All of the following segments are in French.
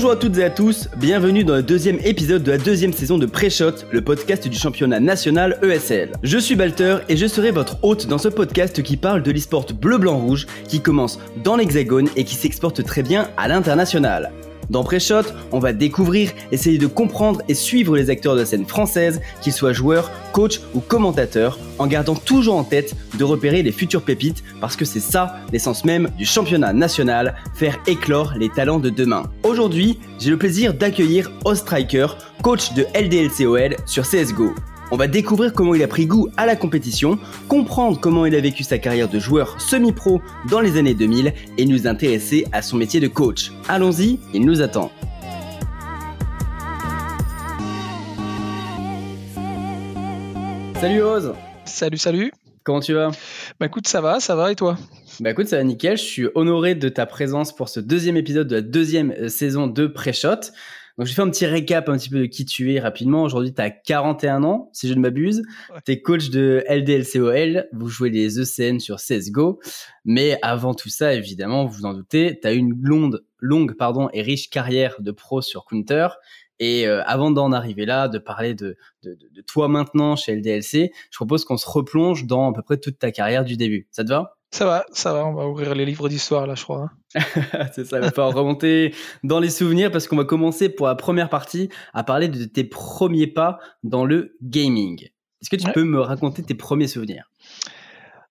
Bonjour à toutes et à tous, bienvenue dans le deuxième épisode de la deuxième saison de Pré-Shot, le podcast du championnat national ESL. Je suis Balter et je serai votre hôte dans ce podcast qui parle de l'e-sport bleu-blanc-rouge qui commence dans l'Hexagone et qui s'exporte très bien à l'international. Dans Pré-Shot, on va découvrir, essayer de comprendre et suivre les acteurs de la scène française, qu'ils soient joueurs, coachs ou commentateurs, en gardant toujours en tête de repérer les futures pépites parce que c'est ça l'essence même du championnat national, faire éclore les talents de demain. Aujourd'hui, j'ai le plaisir d'accueillir Ostriker, coach de LDLCOL sur CSGO. On va découvrir comment il a pris goût à la compétition, comprendre comment il a vécu sa carrière de joueur semi-pro dans les années 2000 et nous intéresser à son métier de coach. Allons-y, il nous attend. Salut Oz Salut, salut. Comment tu vas? Bah écoute, ça va, ça va et toi? Bah écoute, ça va nickel. Je suis honoré de ta présence pour ce deuxième épisode de la deuxième euh, saison de Pré-Shot. Donc, je fais un petit récap un petit peu de qui tu es rapidement. Aujourd'hui, tu as 41 ans, si je ne m'abuse. Tu es coach de LDLCOL. Vous jouez les ECN sur CSGO. Mais avant tout ça, évidemment, vous vous en doutez, tu as une longue, longue pardon, et riche carrière de pro sur Counter. Et euh, avant d'en arriver là, de parler de, de, de, toi maintenant chez LDLC, je propose qu'on se replonge dans à peu près toute ta carrière du début. Ça te va? Ça va, ça va, on va ouvrir les livres d'histoire là, je crois. Hein. c'est ça, il va falloir remonter dans les souvenirs parce qu'on va commencer pour la première partie à parler de tes premiers pas dans le gaming. Est-ce que tu peux me raconter tes premiers souvenirs?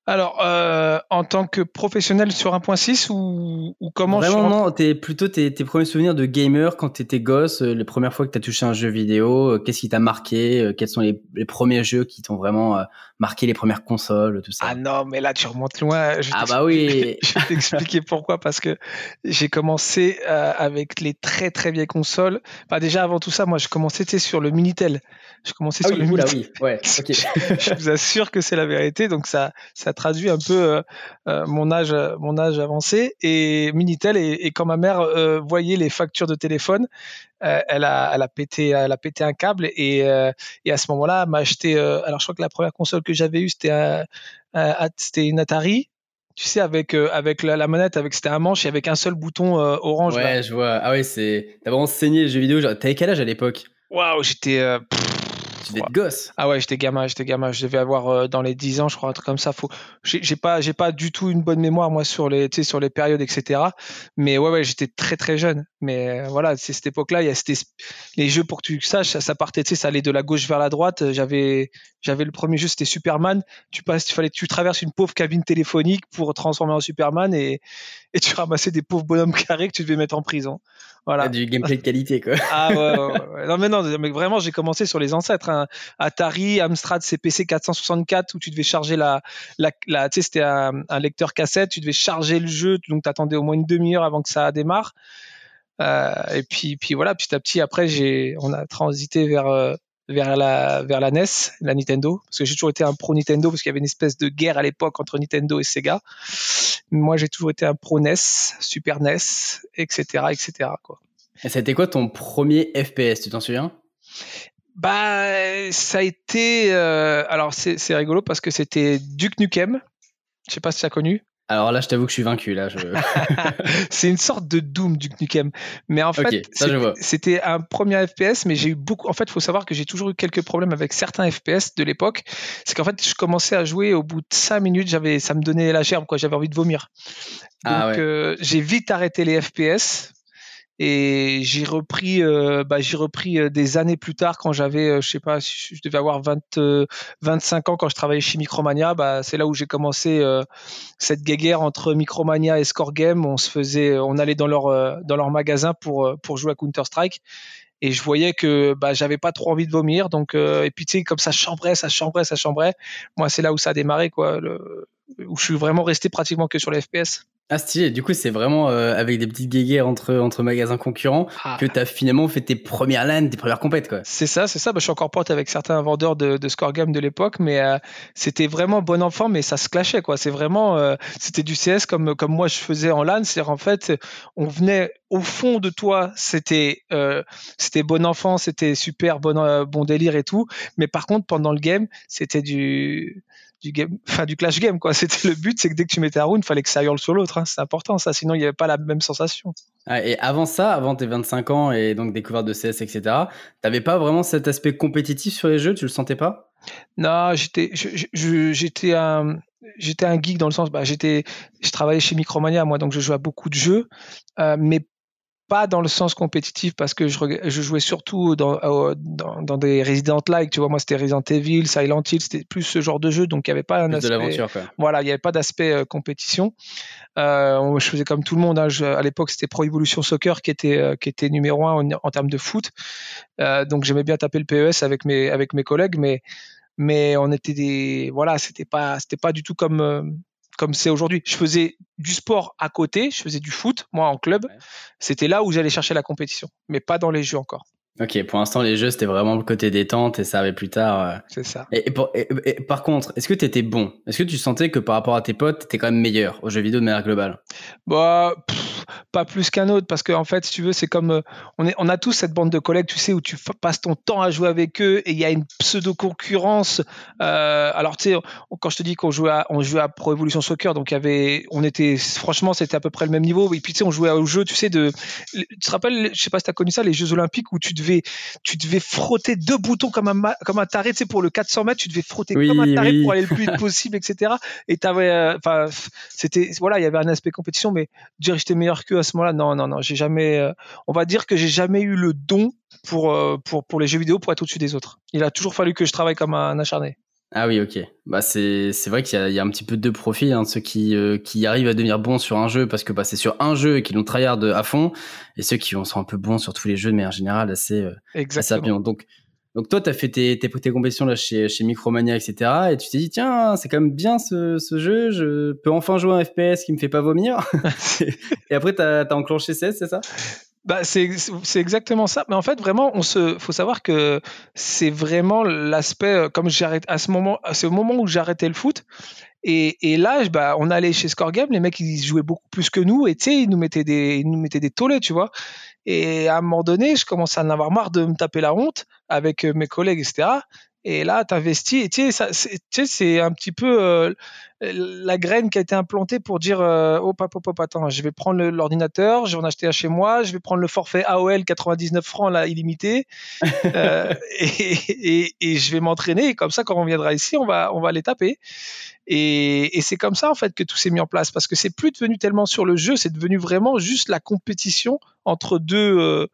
Alors, euh, en tant que professionnel sur 1.6 ou, ou comment Vraiment, non, es plutôt tes, tes, premiers souvenirs de gamer quand tu étais gosse, euh, les premières fois que tu as touché un jeu vidéo, euh, qu'est-ce qui t'a marqué, quels sont les, les, premiers jeux qui t'ont vraiment marqué, les premières consoles, tout ça? Ah non, mais là, tu remontes loin. Je ah bah oui Je vais t'expliquer pourquoi, parce que j'ai commencé avec les très très vieilles consoles. Enfin, déjà, avant tout ça, moi, je commençais sur le Minitel. Je commençais ah sur oui, le Minitel. oui, ouais, ok. je vous assure que c'est la vérité, donc ça, ça traduit un peu euh, euh, mon âge, mon âge avancé. Et Minitel et, quand ma mère euh, voyait les factures de téléphone, elle a, elle a pété, elle a pété un câble et, et à ce moment-là, m'a acheté. alors je crois que la première console que j'avais eue, c'était c'était une Atari tu sais, avec, avec la, manette, avec c'était un manche et avec un seul bouton orange. Ouais, je vois. Ah ouais, c'est. T'as vraiment saigné les jeux vidéo. T'avais quel âge à l'époque? Waouh, j'étais. Tu devais être gosse. Ah ouais, j'étais gamin, j'étais gamin. Je devais avoir euh, dans les 10 ans, je crois, un truc comme ça. Faut... J'ai pas, j'ai pas du tout une bonne mémoire, moi, sur les, sur les périodes, etc. Mais ouais, ouais, j'étais très, très jeune. Mais euh, voilà, c'est cette époque-là, il y a les jeux, pour que tu saches, ça, ça partait, tu sais, ça allait de la gauche vers la droite. J'avais, j'avais le premier jeu, c'était Superman. Tu passes, il fallait tu traverses une pauvre cabine téléphonique pour transformer en Superman et, et tu ramassais des pauvres bonhommes carrés que tu devais mettre en prison. Voilà. du gameplay de qualité, quoi. ah ouais, ouais, Non, mais non, mais vraiment, j'ai commencé sur les ancêtres. Hein. Atari, Amstrad CPC 464, où tu devais charger la. la, la tu sais, c'était un, un, lecteur cassette, tu devais charger le jeu, donc tu attendais au moins une demi-heure avant que ça démarre. Euh, et puis, puis voilà, petit à petit, après, j'ai, on a transité vers, euh, vers la, vers la NES, la Nintendo, parce que j'ai toujours été un pro Nintendo, parce qu'il y avait une espèce de guerre à l'époque entre Nintendo et Sega. Moi, j'ai toujours été un pro NES, Super NES, etc., etc. Quoi. Et c'était quoi ton premier FPS, tu t'en souviens? Bah, ça a été. Euh, alors, c'est rigolo parce que c'était Duke Nukem. Je sais pas si tu as connu. Alors là, je t'avoue que je suis vaincu. Là, je... c'est une sorte de Doom du Nukem. Mais en fait, c'était un premier FPS, mais j'ai eu beaucoup. En fait, il faut savoir que j'ai toujours eu quelques problèmes avec certains FPS de l'époque. C'est qu'en fait, je commençais à jouer au bout de 5 minutes, j'avais, ça me donnait la gerbe, quoi. J'avais envie de vomir. Ah Donc, euh, j'ai vite arrêté les FPS et j'ai repris, euh, bah, j'ai repris euh, des années plus tard quand j'avais, euh, je sais pas, je devais avoir 20, 25 ans quand je travaillais chez Micromania. Bah, c'est là où j'ai commencé cette guéguerre entre Micromania et Score Game. On se faisait, on allait dans leur dans leur magasin pour pour jouer à Counter Strike et je voyais que bah, j'avais pas trop envie de vomir donc et puis tu sais comme ça chambrait ça chambrait ça chambrait moi c'est là où ça a démarré quoi le, où je suis vraiment resté pratiquement que sur les FPS ah stylé, du coup c'est vraiment euh, avec des petites guéguerres entre, entre magasins concurrents ah. que tu as finalement fait tes premières LAN, tes premières compètes quoi. C'est ça, c'est ça, bah, je suis encore pote avec certains vendeurs de, de score game de l'époque, mais euh, c'était vraiment bon enfant, mais ça se clashait quoi. C'est vraiment, euh, c'était du CS comme, comme moi je faisais en LAN, c'est-à-dire en fait on venait au fond de toi, c'était c'était bon enfant, c'était super bon, bon délire et tout, mais par contre pendant le game c'était du du game, enfin du clash game quoi. C'était le but, c'est que dès que tu mettais un round, il fallait que ça hurle sur l'autre. Hein. C'est important ça, sinon il n'y avait pas la même sensation. Ah, et avant ça, avant tes 25 ans et donc découverte de CS, etc., t'avais pas vraiment cet aspect compétitif sur les jeux, tu le sentais pas? Non, j'étais, j'étais un, j'étais un geek dans le sens, bah, j'étais, je travaillais chez Micromania, moi, donc je jouais à beaucoup de jeux, euh, mais pas dans le sens compétitif parce que je, je jouais surtout dans, euh, dans, dans, des Resident like tu vois. Moi c'était Resident Evil Silent Hill c'était plus ce genre de jeu donc il n'y avait pas un aspect de voilà il n'y avait pas d'aspect euh, compétition. Euh, je faisais comme tout le monde hein, à l'époque c'était Pro Evolution Soccer qui était euh, qui était numéro un en, en termes de foot. Donc j'aimais bien taper le PES avec mes avec mes collègues mais mais on était des voilà c'était pas c'était pas du tout comme comme c'est aujourd'hui. Je faisais du sport à côté, je faisais du foot, moi en club. C'était là où j'allais chercher la compétition, mais pas dans les jeux encore. Ok, pour l'instant, les jeux, c'était vraiment le côté détente et ça avait plus tard. Euh, c'est ça. Et, par contre, est-ce que tu étais bon? Est-ce que tu sentais que par rapport à tes potes, tu étais quand même meilleur aux jeux vidéo de manière globale? Bah, pas plus qu'un autre parce qu'en en fait, si tu veux, c'est comme. Euh, on, est, on a tous cette bande de collègues, tu sais, où tu passes ton temps à jouer avec eux et il y a une pseudo-concurrence. Euh, alors, tu sais, quand je te dis qu'on jouait, à, on jouait à Pro Evolution Soccer, donc y avait. On était. Franchement, c'était à peu près le même niveau. Et puis, tu sais, on jouait au jeu, tu sais, de. Tu te rappelles, je sais pas si tu as connu ça, les Jeux Olympiques où tu devais tu devais frotter deux boutons comme un, comme un taré, tu sais, pour le 400 mètres, tu devais frotter comme un taré pour aller le plus vite possible, etc. Et t'avais, euh, enfin, c'était, voilà, il y avait un aspect compétition, mais dire j'étais meilleur qu'eux à ce moment-là, non, non, non, j'ai jamais, euh, on va dire que j'ai jamais eu le don pour, euh, pour, pour les jeux vidéo pour être au-dessus des autres. Il a toujours fallu que je travaille comme un acharné. Ah oui, ok. Bah c'est c'est vrai qu'il y, y, a un petit peu deux profils, hein, ceux qui euh, qui arrivent à devenir bons sur un jeu parce que bah, c'est sur un jeu et qui l'ont tryhard à fond, et ceux qui sont un peu bons sur tous les jeux mais en général assez euh, assez bien. Donc donc toi, tu as fait tes, tes, tes, compétitions là chez, chez Micromania, etc. Et tu t'es dit, tiens, c'est quand même bien ce, ce, jeu, je peux enfin jouer un FPS qui me fait pas vomir. et après, tu as, as, enclenché 16, c'est ça? Bah, c'est exactement ça. Mais en fait, vraiment, on se, faut savoir que c'est vraiment l'aspect, euh, comme j'arrête à ce moment, c'est au moment où j'arrêtais le foot. Et, et là, bah, on allait chez Score Game, les mecs, ils jouaient beaucoup plus que nous, et tu sais, ils nous mettaient des, ils nous mettaient des tollés, tu vois. Et à un moment donné, je commençais à en avoir marre de me taper la honte avec euh, mes collègues, etc. Et là, tu investis. Et tu sais, c'est un petit peu euh, la graine qui a été implantée pour dire euh, oh, papa, papa, attends, je vais prendre l'ordinateur, je vais en acheter un chez moi, je vais prendre le forfait AOL 99 francs, là, illimité, euh, et, et, je vais m'entraîner. Et comme ça, quand on viendra ici, on va, on va les taper. Et, et c'est comme ça, en fait, que tout s'est mis en place. Parce que c'est plus devenu tellement sur le jeu, c'est devenu vraiment juste la compétition entre deux,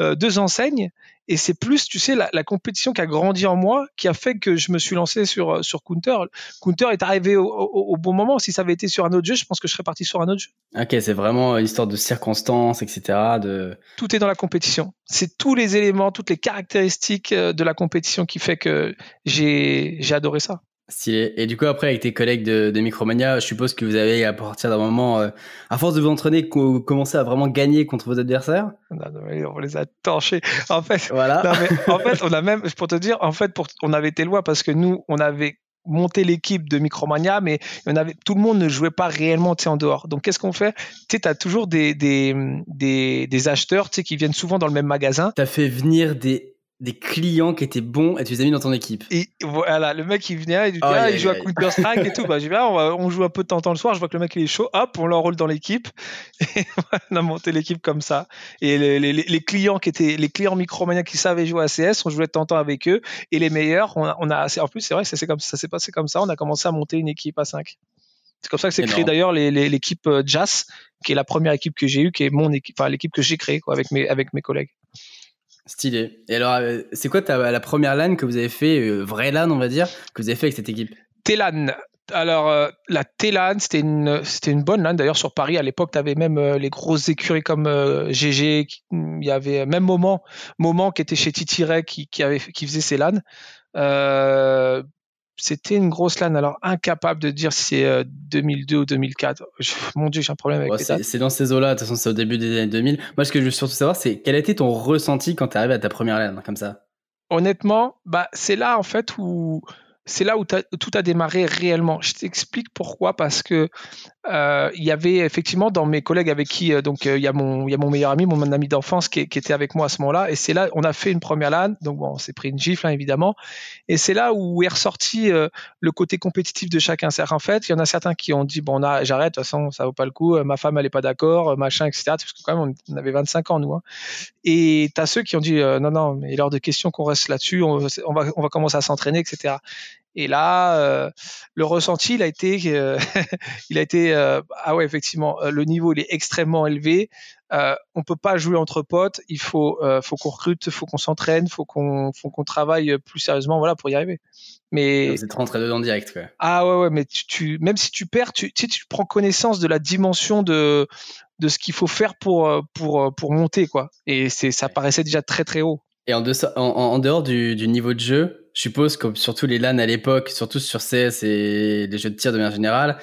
euh, deux enseignes et c'est plus, tu sais, la, compétition qui a grandi en moi, qui a fait que je me suis lancé sur, euh, sur Counter. Counter est arrivé au, bon moment. Si ça avait été sur un autre jeu, je pense que je serais parti sur un autre jeu. Ok, c'est vraiment une histoire de circonstances, etc. De... Tout est dans la compétition. C'est tous les éléments, toutes les caractéristiques euh, de la compétition qui fait que j'ai adoré ça. Et du coup, après, avec tes collègues de, de, Micromania, je suppose que vous avez, à partir d'un moment, euh, à force de vous entraîner, commencé à vraiment gagner contre vos adversaires? Non, On les a torchés. En fait, voilà. en fait, on a même, pour te dire, en fait, pour, on avait été loin parce que nous, on avait monté l'équipe de Micromania, mais on avait, tout le monde ne jouait pas réellement en dehors. Donc, qu'est-ce qu'on fait? Tu as toujours des, des, des, des acheteurs qui viennent souvent dans le même magasin. Tu as fait venir des des clients qui étaient bons et tu les as mis dans ton équipe. Et voilà, le mec il venait, il, dit, ah, il joue à Counter Strike et tout. Bah, je dis, ah, on, joue un peu de temps en temps le soir, je vois que le mec il est chaud, hop, on l'enrôle dans l'équipe. Et on a monté l'équipe comme ça. Et les, les, les, clients qui étaient, les clients Micromania qui savaient jouer à CS, on jouait de temps en temps avec eux. Et les meilleurs, on a, on a en plus, c'est vrai, c'est comme, ça s'est passé comme ça, on a commencé à monter une équipe à 5. C'est comme ça que c'est créé d'ailleurs l'équipe euh, Jazz, qui est la première équipe que j'ai eue, qui est mon équipe, enfin l'équipe que j'ai créée quoi, avec mes, avec mes collègues. Stylé. Et alors, euh, c'est quoi ta, la première LAN que vous avez fait, euh, vraie LAN, on va dire, que vous avez fait avec cette équipe? TLAN. Alors, euh, la TLAN, c'était une, une bonne LAN. D'ailleurs, sur Paris, à l'époque, tu avais même les grosses écuries comme GG. Il y avait même Moment, Moment qui était chez Titiret qui, qui, qui faisait ces LAN c'était une grosse LAN. Alors, incapable de dire si c'est 2002 euh, ou 2004. mon Dieu, j'ai un problème avec ça. C'est dans ces eaux-là. De toute façon, c'est au début des années 2000. Moi, ce que je veux surtout savoir, c'est quel a été ton ressenti quand tu arrives à ta première LAN comme ça? Honnêtement, bah, c'est là, en fait, où c'est là où tout a démarré réellement. Je t'explique pourquoi, parce que euh, il y avait effectivement dans mes collègues avec qui, euh, donc euh, il y, a mon, meilleur ami, mon ami d'enfance qui, était avec moi à ce moment-là, et c'est là, on a fait une première LAN, donc bon, on s'est pris une gifle hein, évidemment, et c'est là où est ressorti le côté compétitif de chacun. cest en fait, il y en a certains qui ont dit, bon, j'arrête, de toute façon, ça vaut pas le coup, ma femme elle est pas d'accord, machin, etc. Parce que quand même, on avait 25 ans nous. Hein. Et tu as ceux qui ont dit, non, non, mais il est hors de question qu'on reste là-dessus, on va commencer à s'entraîner, etc. Et là, euh, le ressenti, il a été, euh, il a été, euh, ah ouais, effectivement, le niveau il est extrêmement élevé. on peut pas jouer entre potes. Il faut, faut qu'on recrute, faut qu'on s'entraîne, faut qu'on, faut qu'on travaille plus sérieusement, voilà, pour y arriver. Mais c'est rentrer dedans direct, quoi. Ah ouais, ouais, mais tu, même si tu perds, tu, tu, tu prends connaissance de la dimension de, de ce qu'il faut faire pour, pour, pour monter, quoi. Et c'est, ça paraissait déjà très très haut. Et en, en, dehors du, niveau de jeu, je suppose que surtout les LAN à l'époque, surtout sur CS et les jeux de tir de manière générale,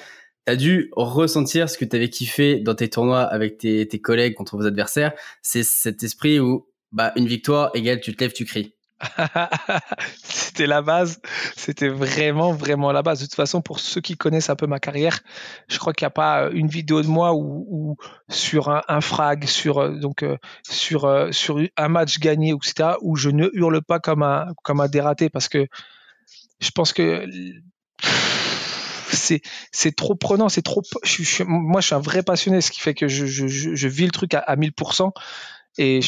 tu as dû ressentir ce que tu kiffé dans tes tournois avec tes, tes collègues contre vos adversaires. C'est cet esprit où bah, une victoire égale tu te lèves, tu cries. c'était la base. C'était vraiment, vraiment la base. De toute façon, pour ceux qui connaissent un peu ma carrière, je crois qu'il n'y a pas une vidéo de moi où, sur un, frag, sur, euh, donc, euh, sur, euh, sur un match gagné, etc., où je ne hurle pas comme un, comme un dératé parce que je pense que c'est trop prenant, c'est trop. moi, je suis un vrai passionné, ce qui fait que je, je, vis le truc à, à 1000%. Et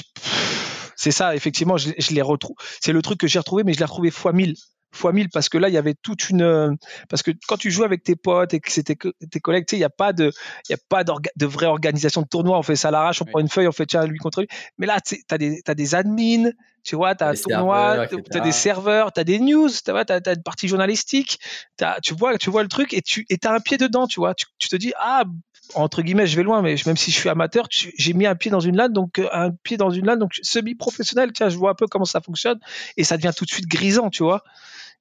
c'est ça, effectivement, je, je les retrouve. C'est le truc que j'ai retrouvé, mais je l'ai retrouvé fois 1000 fois 1000 parce que là il y avait toute une euh, parce que quand tu joues avec tes potes et que c'était tes collègues tu sais il n'y a pas de il y a pas de vraie organisation de tournoi. On fait ça à l'arrache on prend une feuille on fait tiens lui contre lui. Mais là tu as des as des admins tu vois tu as un tournoi tu as des serveurs tu as des news tu as, as, une partie journalistique tu vois tu vois le truc et tu et as un pied dedans tu vois. Tu, tu te dis ah entre guillemets, je vais loin, mais même si je suis amateur, j'ai mis un pied dans une LAN, donc euh, un pied dans une LAN, donc semi-professionnel, tiens, je vois un peu comment ça fonctionne, et ça devient tout de suite grisant, tu vois.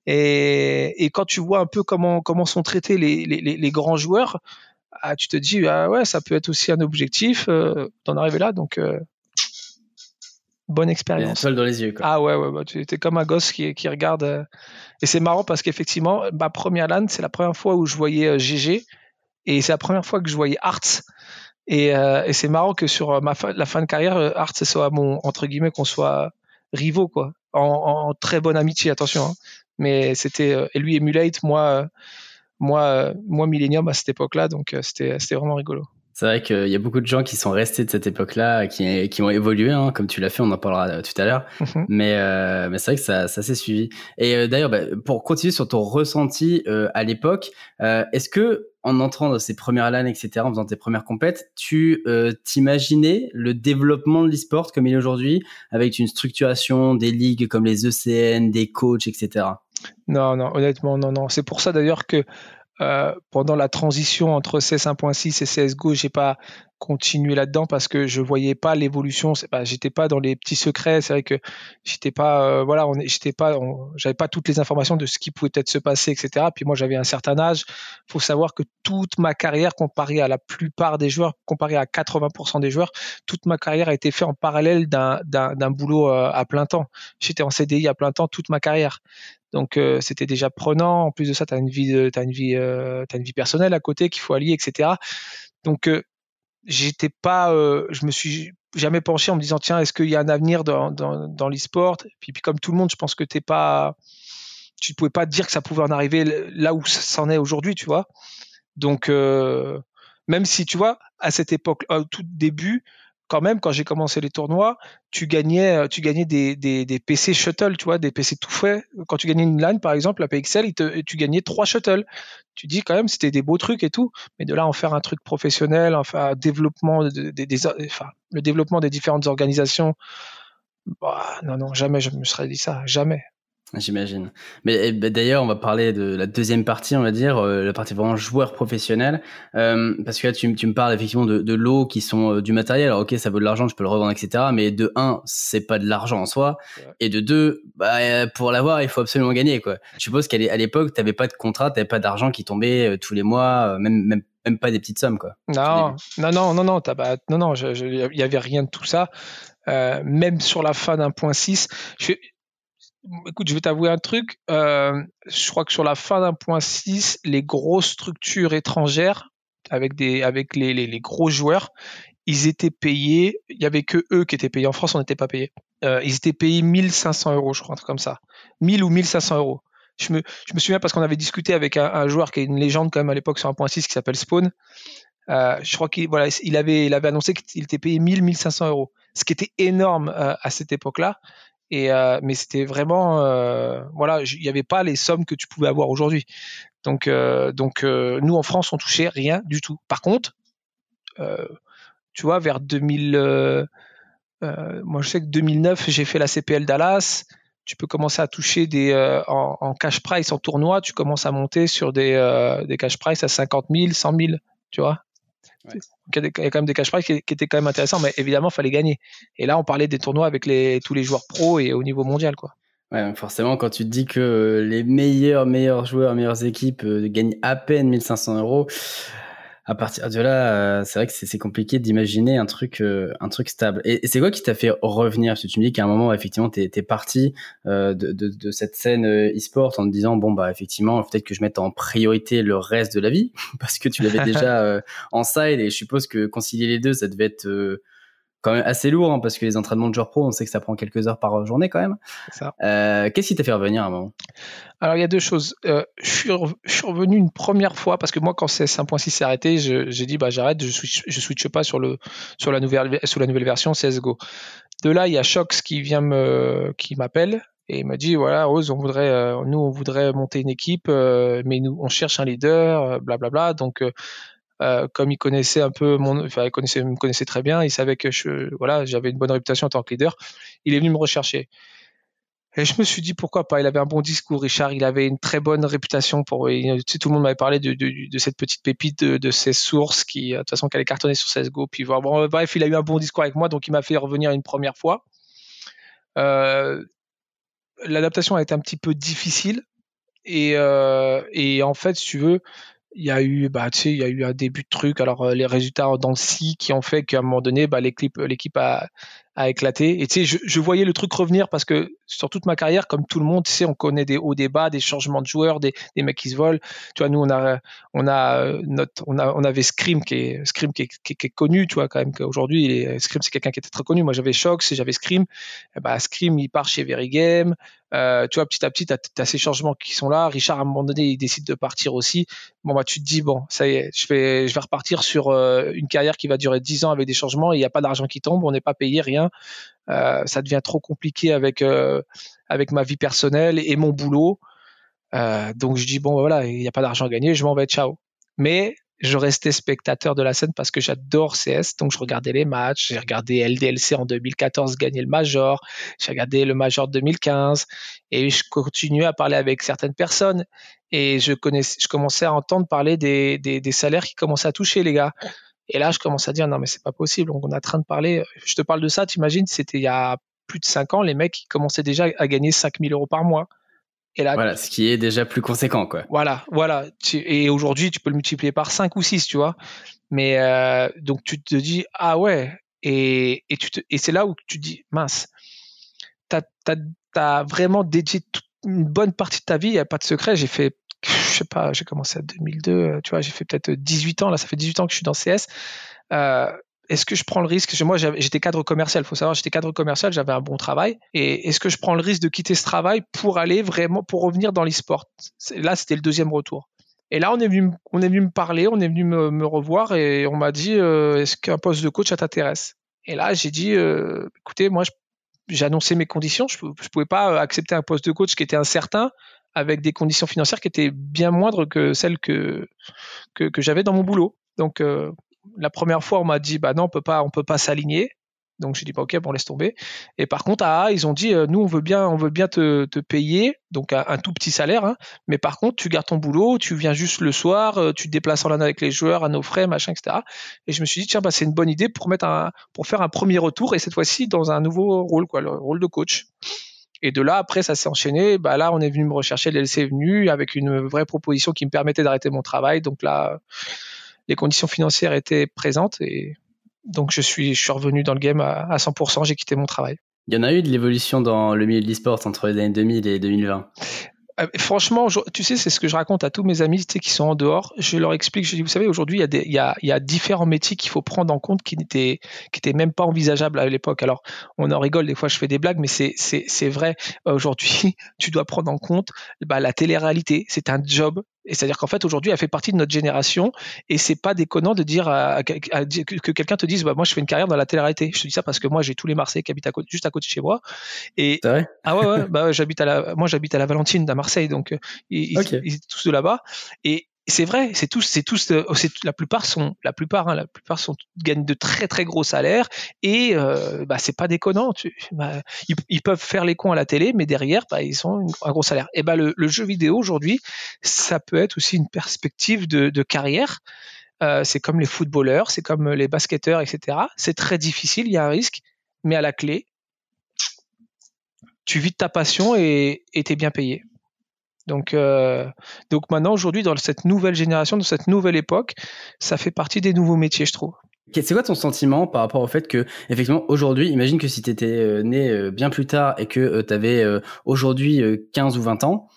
Et, et quand tu vois un peu comment, comment sont traités les, les, les grands joueurs, ah, tu te dis, ah ouais, ça peut être aussi un objectif euh, d'en arriver là, donc euh, bonne expérience. Seul dans les yeux. Quoi. Ah ouais, ouais bah, tu étais comme un gosse qui, qui regarde. Et c'est marrant parce qu'effectivement, ma première LAN, c'est la première fois où je voyais GG et c'est la première fois que je voyais Arts. Et, euh, et c'est marrant que sur ma la fin de carrière, euh, Arts soit mon entre guillemets qu'on soit rivaux quoi, en, en, très bonne amitié, attention. Hein. Mais c'était euh, et lui Emulate, moi, moi, moi Millennium à cette époque-là, donc c'était c'était vraiment rigolo. C'est vrai qu'il y a beaucoup de gens qui sont restés de cette époque-là, qui, qui ont évolué, hein, comme tu l'as fait, on en parlera tout à l'heure. Mhm. Mais, euh, mais c'est vrai que ça, ça s'est suivi. Et euh, d'ailleurs, bah, pour continuer sur ton ressenti euh, à l'époque, euh, est-ce que en entrant dans ces premières LAN, etc., en faisant tes premières compètes, tu euh, t'imaginais le développement de l'e-sport comme il est aujourd'hui, avec une structuration des ligues comme les ECN, des coachs, etc. Non, non, honnêtement, non, non. C'est pour ça d'ailleurs que euh, pendant la transition entre CS 1.6 et CSGO, j'ai pas continué là-dedans parce que je voyais pas l'évolution. Pas, j'étais pas dans les petits secrets. C'est vrai que j'étais pas, euh, voilà, j'étais pas, j'avais pas toutes les informations de ce qui pouvait peut-être se passer, etc. Puis moi, j'avais un certain âge. Faut savoir que toute ma carrière, comparée à la plupart des joueurs, comparée à 80% des joueurs, toute ma carrière a été faite en parallèle d'un, d'un, d'un boulot euh, à plein temps. J'étais en CDI à plein temps toute ma carrière. Donc euh, c'était déjà prenant. En plus de ça, tu as une vie, as une vie, euh, as une vie personnelle à côté qu'il faut allier, etc. Donc euh, j'étais pas, je me suis jamais penché en me disant tiens, est-ce qu'il y a un avenir dans, dans, dans l'e-sport? Puis, puis comme tout le monde, je pense que t'es pas, tu ne pouvais pas dire que ça pouvait en arriver là où ça est aujourd'hui, tu vois? Donc même si tu vois, à cette époque, au tout début, quand même, quand j'ai commencé les tournois, tu gagnais, euh, tu gagnais des, PC shuttle, tu vois, des PC tout faits. Quand tu gagnais une LAN, par exemple, la PXL, tu gagnais trois shuttles. Tu dis quand même, c'était des beaux trucs et tout, mais de là en faire un truc professionnel, enfin, développement des, enfin, le développement des différentes organisations, bah, non, non, jamais je me serais dit ça, jamais. J'imagine. Mais eh ben, d'ailleurs, on va parler de la deuxième partie, on va dire, euh, la partie vraiment joueur professionnel. Euh, parce que là, tu, tu, me parles effectivement de, de lots qui sont euh, du matériel. Alors, ok, ça vaut de l'argent, je peux le revendre, etc. Mais de un, c'est pas de l'argent en soi. Et de deux, bah, pour l'avoir, il faut absolument gagner, quoi. Je suppose qu'à l'époque, tu n'avais pas de contrat, tu pas d'argent qui tombait tous les mois, même, même, même pas des petites sommes, quoi. Non, non, non, non, non, non, non, il y avait rien de tout ça. même sur la fin d'un point 6, je, écoute, je vais t'avouer un truc. Euh, je crois que sur la fin d'un point 6, les grosses structures étrangères, avec, des, avec les, les, gros joueurs, ils étaient payés. Il y avait que eux qui étaient payés. En France, on n'était pas payés. Euh, ils étaient payés 1500 euros, je crois, un truc comme ça. 1000 ou 1500 euros. Je me, je me souviens parce qu'on avait discuté avec un, joueur qui est une légende quand même à l'époque sur un point 6 qui s'appelle Spawn. Euh, je crois qu'il voilà, il avait, il avait annoncé qu'il était payé 1000, 1500 euros, ce qui était énorme à cette époque-là. Euh, mais c'était vraiment, euh, voilà, il n'y avait pas les sommes que tu pouvais avoir aujourd'hui. Donc, euh, donc nous en France, on touchait rien du tout. Par contre, tu vois, vers 2000, moi je sais que 2009, j'ai fait la CPL Dallas. Tu peux commencer à toucher des en, cash price en tournoi. Tu commences à monter sur des, des cash price à 50 000, 100 000, tu vois. Il y a quand même des cash prizes qui, étaient quand même intéressants, mais évidemment, il fallait gagner. Et là, on parlait des tournois avec les, tous les joueurs pros et au niveau mondial. Quoi. Ouais, forcément, quand tu te dis que les meilleurs, meilleurs joueurs, meilleures équipes euh, gagnent à peine 1500 euros, à partir de là, euh, c'est vrai que c'est compliqué d'imaginer un truc, euh, un truc stable. Et, c'est quoi qui t'a fait revenir? Parce que tu me dis qu'à un moment, effectivement, t'es es parti euh, de, de, de, cette scène e-sport en te disant bon bah effectivement, peut-être que je mette en priorité le reste de la vie parce que tu l'avais déjà en side et je suppose que concilier les deux, ça devait être quand même assez lourd hein, parce que les entraînements de joueurs pro, on sait que ça prend quelques heures par journée quand même. Euh, Qu'est-ce qui t'a fait revenir à un moment Alors il y a deux choses. Euh, je, suis revenu une première fois parce que moi quand c'est 5.6 s'est arrêté, j'ai dit bah j'arrête, je switch, je switch pas sur le sur la nouvelle sur la nouvelle version CS:GO. De là il y a Shox qui vient me qui m'appelle et il m'a dit voilà Rose on voudrait euh, nous on voudrait monter une équipe euh, mais nous on cherche un leader blablabla bla, bla, donc euh, comme il connaissait un peu mon, enfin, il me connaissait très bien, il savait que je, voilà, j'avais une bonne réputation en tant que leader. Il est venu me rechercher. Et je me suis dit pourquoi pas. Il avait un bon discours, Richard. Il avait une très bonne réputation pour. Sais, tout le monde m'avait parlé de, cette petite pépite de, de ses sources qui, de toute façon, qu'elle est cartonnée sur CS:GO. Puis bref, il a eu un bon discours avec moi, donc il m'a fait revenir une première fois. Euh, L'adaptation a été un petit peu difficile. Euh, et en fait, si tu veux, il y a eu bah tu sais il y a eu un début de truc. Alors euh, les résultats dans le si qui ont fait qu'à un moment donné bah l'équipe l'équipe a, a éclaté et tu sais je, voyais le truc revenir parce que sur toute ma carrière comme tout le monde tu sais on connaît des hauts des bas des changements de joueurs des, des mecs qui se volent tu vois nous on a on a euh, notre on a on avait Scream qui est Scream qui est, qui, est, connu tu vois quand même qu'aujourd'hui Scream c'est quelqu'un qui était très connu moi j'avais Shox j'avais Scream et bah Scream il part chez Very Game euh, tu vois, petit à petit, tu as, ces changements qui sont là. Richard, à un moment donné, il décide de partir aussi. Bon, bah, tu te dis, bon, ça y est, je vais, je vais repartir sur euh, une carrière qui va durer 10 ans avec des changements. Il n'y a pas d'argent qui tombe, on n'est pas payé, rien. Euh, ça devient trop compliqué avec, euh, avec ma vie personnelle et mon boulot. Euh, donc, je dis, bon, voilà, il n'y a pas d'argent à gagner, je m'en vais, ciao. Mais je restais spectateur de la scène parce que j'adore CS, donc je regardais les matchs. J'ai regardé LDLC en 2014 gagner le Major, j'ai regardé le Major 2015 et je continuais à parler avec certaines personnes et je, commençais à entendre parler des, des, salaires qui commençaient à toucher les gars. Et là, je commence à dire non mais c'est pas possible. Donc on est en train de parler. Je te parle de ça, t'imagines C'était il y a plus de 5 ans, les mecs qui commençaient déjà à gagner 5000 euros par mois. Et là, voilà, ce qui est déjà plus conséquent, quoi. Voilà, voilà. Et aujourd'hui, tu peux le multiplier par 5 ou 6, tu vois. Mais euh, donc, tu te dis, ah ouais. Et, et, tu te, et c'est là où tu te dis, mince, tu as, vraiment dédié une bonne partie de ta vie, il n'y a pas de secret. J'ai fait, je sais pas, j'ai commencé à 2002, tu vois, j'ai fait peut-être 18 ans, là, ça fait 18 ans que je suis dans CS. Euh, est-ce que je prends le risque? Moi, j'étais cadre commercial. Il faut savoir, j'étais cadre commercial, j'avais un bon travail. Et est-ce que je prends le risque de quitter ce travail pour aller vraiment, pour revenir dans l'e-sport? Là, c'était le deuxième retour. Et là, on est venu, on est venu me parler, on est venu me, revoir et on m'a dit euh, est-ce qu'un poste de coach, ça t'intéresse? Et là, j'ai dit euh, écoutez, moi, j'ai annoncé mes conditions. Je ne pouvais pas accepter un poste de coach qui était incertain avec des conditions financières qui étaient bien moindres que celles que, que, j'avais dans mon boulot. Donc, euh, la première fois, on m'a dit, bah non, on peut pas, on peut pas s'aligner. Donc j'ai dit, bah, ok, bon, laisse tomber. Et par contre, à A, ils ont dit, euh, nous, on veut bien, on veut bien te, payer, donc un, tout petit salaire, hein. mais par contre, tu gardes ton boulot, tu viens juste le soir, euh, tu te déplaces en l'année avec les joueurs à nos frais, machin, etc. Et je me suis dit, tiens, bah, c'est une bonne idée pour mettre un, pour faire un premier retour et cette fois-ci dans un nouveau rôle, quoi, le rôle de coach. Et de là, après, ça s'est enchaîné. Bah là, on est venu me rechercher, l'LC est venu avec une vraie proposition qui me permettait d'arrêter mon travail. Donc là, les conditions financières étaient présentes et donc je suis, je suis revenu dans le game à, 100%, j'ai quitté mon travail. Il y en a eu de l'évolution dans le milieu de l'e-sport entre les années 2000 et 2020. Euh, franchement, tu sais, c'est ce que je raconte à tous mes amis qui sont en dehors. Je leur explique, je dis, vous savez, aujourd'hui, il, y a, il, y différents métiers qu'il faut prendre en compte qui n'étaient qui même pas envisageables à l'époque. Alors, on en rigole, des fois, je fais des blagues, mais c'est vrai. Aujourd'hui, tu dois prendre en compte bah, la télé-réalité. C'est un job et c'est-à-dire qu'en fait, aujourd'hui, elle fait partie de notre génération et c'est pas déconnant de dire que quelqu'un te dise, bah, moi, je fais une carrière dans la télé-réalité. Je te dis ça parce que moi, j'ai tous les Marseillais qui habitent juste à côté de chez moi. Et vrai? Ah ouais, ouais bah, j'habite à la, moi, j'habite à la Valentine, à Marseille, donc euh, ils, ils, tous de là-bas. Et c'est vrai, c'est tous, c'est tous, euh, la plupart sont, la plupart, hein, la plupart sont gagnent de très très gros salaires et euh, bah c'est pas déconnant. Bah, ils, peuvent faire les cons à la télé, mais derrière, bah, ils ont un gros salaire. Et bah le, jeu vidéo aujourd'hui, ça peut être aussi une perspective de, carrière. Euh, c'est comme les footballeurs, c'est comme les basketteurs, etc. C'est très difficile, il y a un risque, mais à la clé, tu vis de ta passion et tu es bien payé. Donc, euh, donc maintenant, aujourd'hui, dans cette nouvelle génération, dans cette nouvelle époque, ça fait partie des nouveaux métiers, je trouve. C'est quoi ton sentiment par rapport au fait que, effectivement, aujourd'hui, imagine que si tu étais euh, né euh, bien plus tard et que tu avais aujourd'hui 15 ou 20 ans,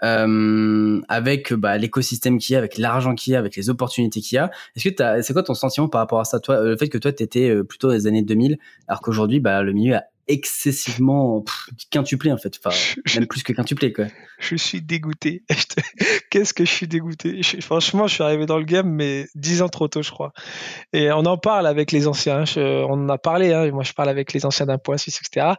avec bah, l'écosystème qu'il y a, avec l'argent qu'il y a, avec les opportunités qu'il y a, est-ce que c'est quoi ton sentiment par rapport à ça, toi, le fait que toi, tu étais plutôt dans les années 2000, alors qu'aujourd'hui, bah, le milieu a excessivement quintuplé en fait, enfin même plus que quintuplé quoi. Je suis dégoûté. Qu'est-ce que je suis dégoûté? franchement, je suis arrivé dans le game mais dix ans trop tôt, je crois. Et on en parle avec les anciens. on en a parlé. Hein, moi, je parle avec les anciens d'un point suisse, etc.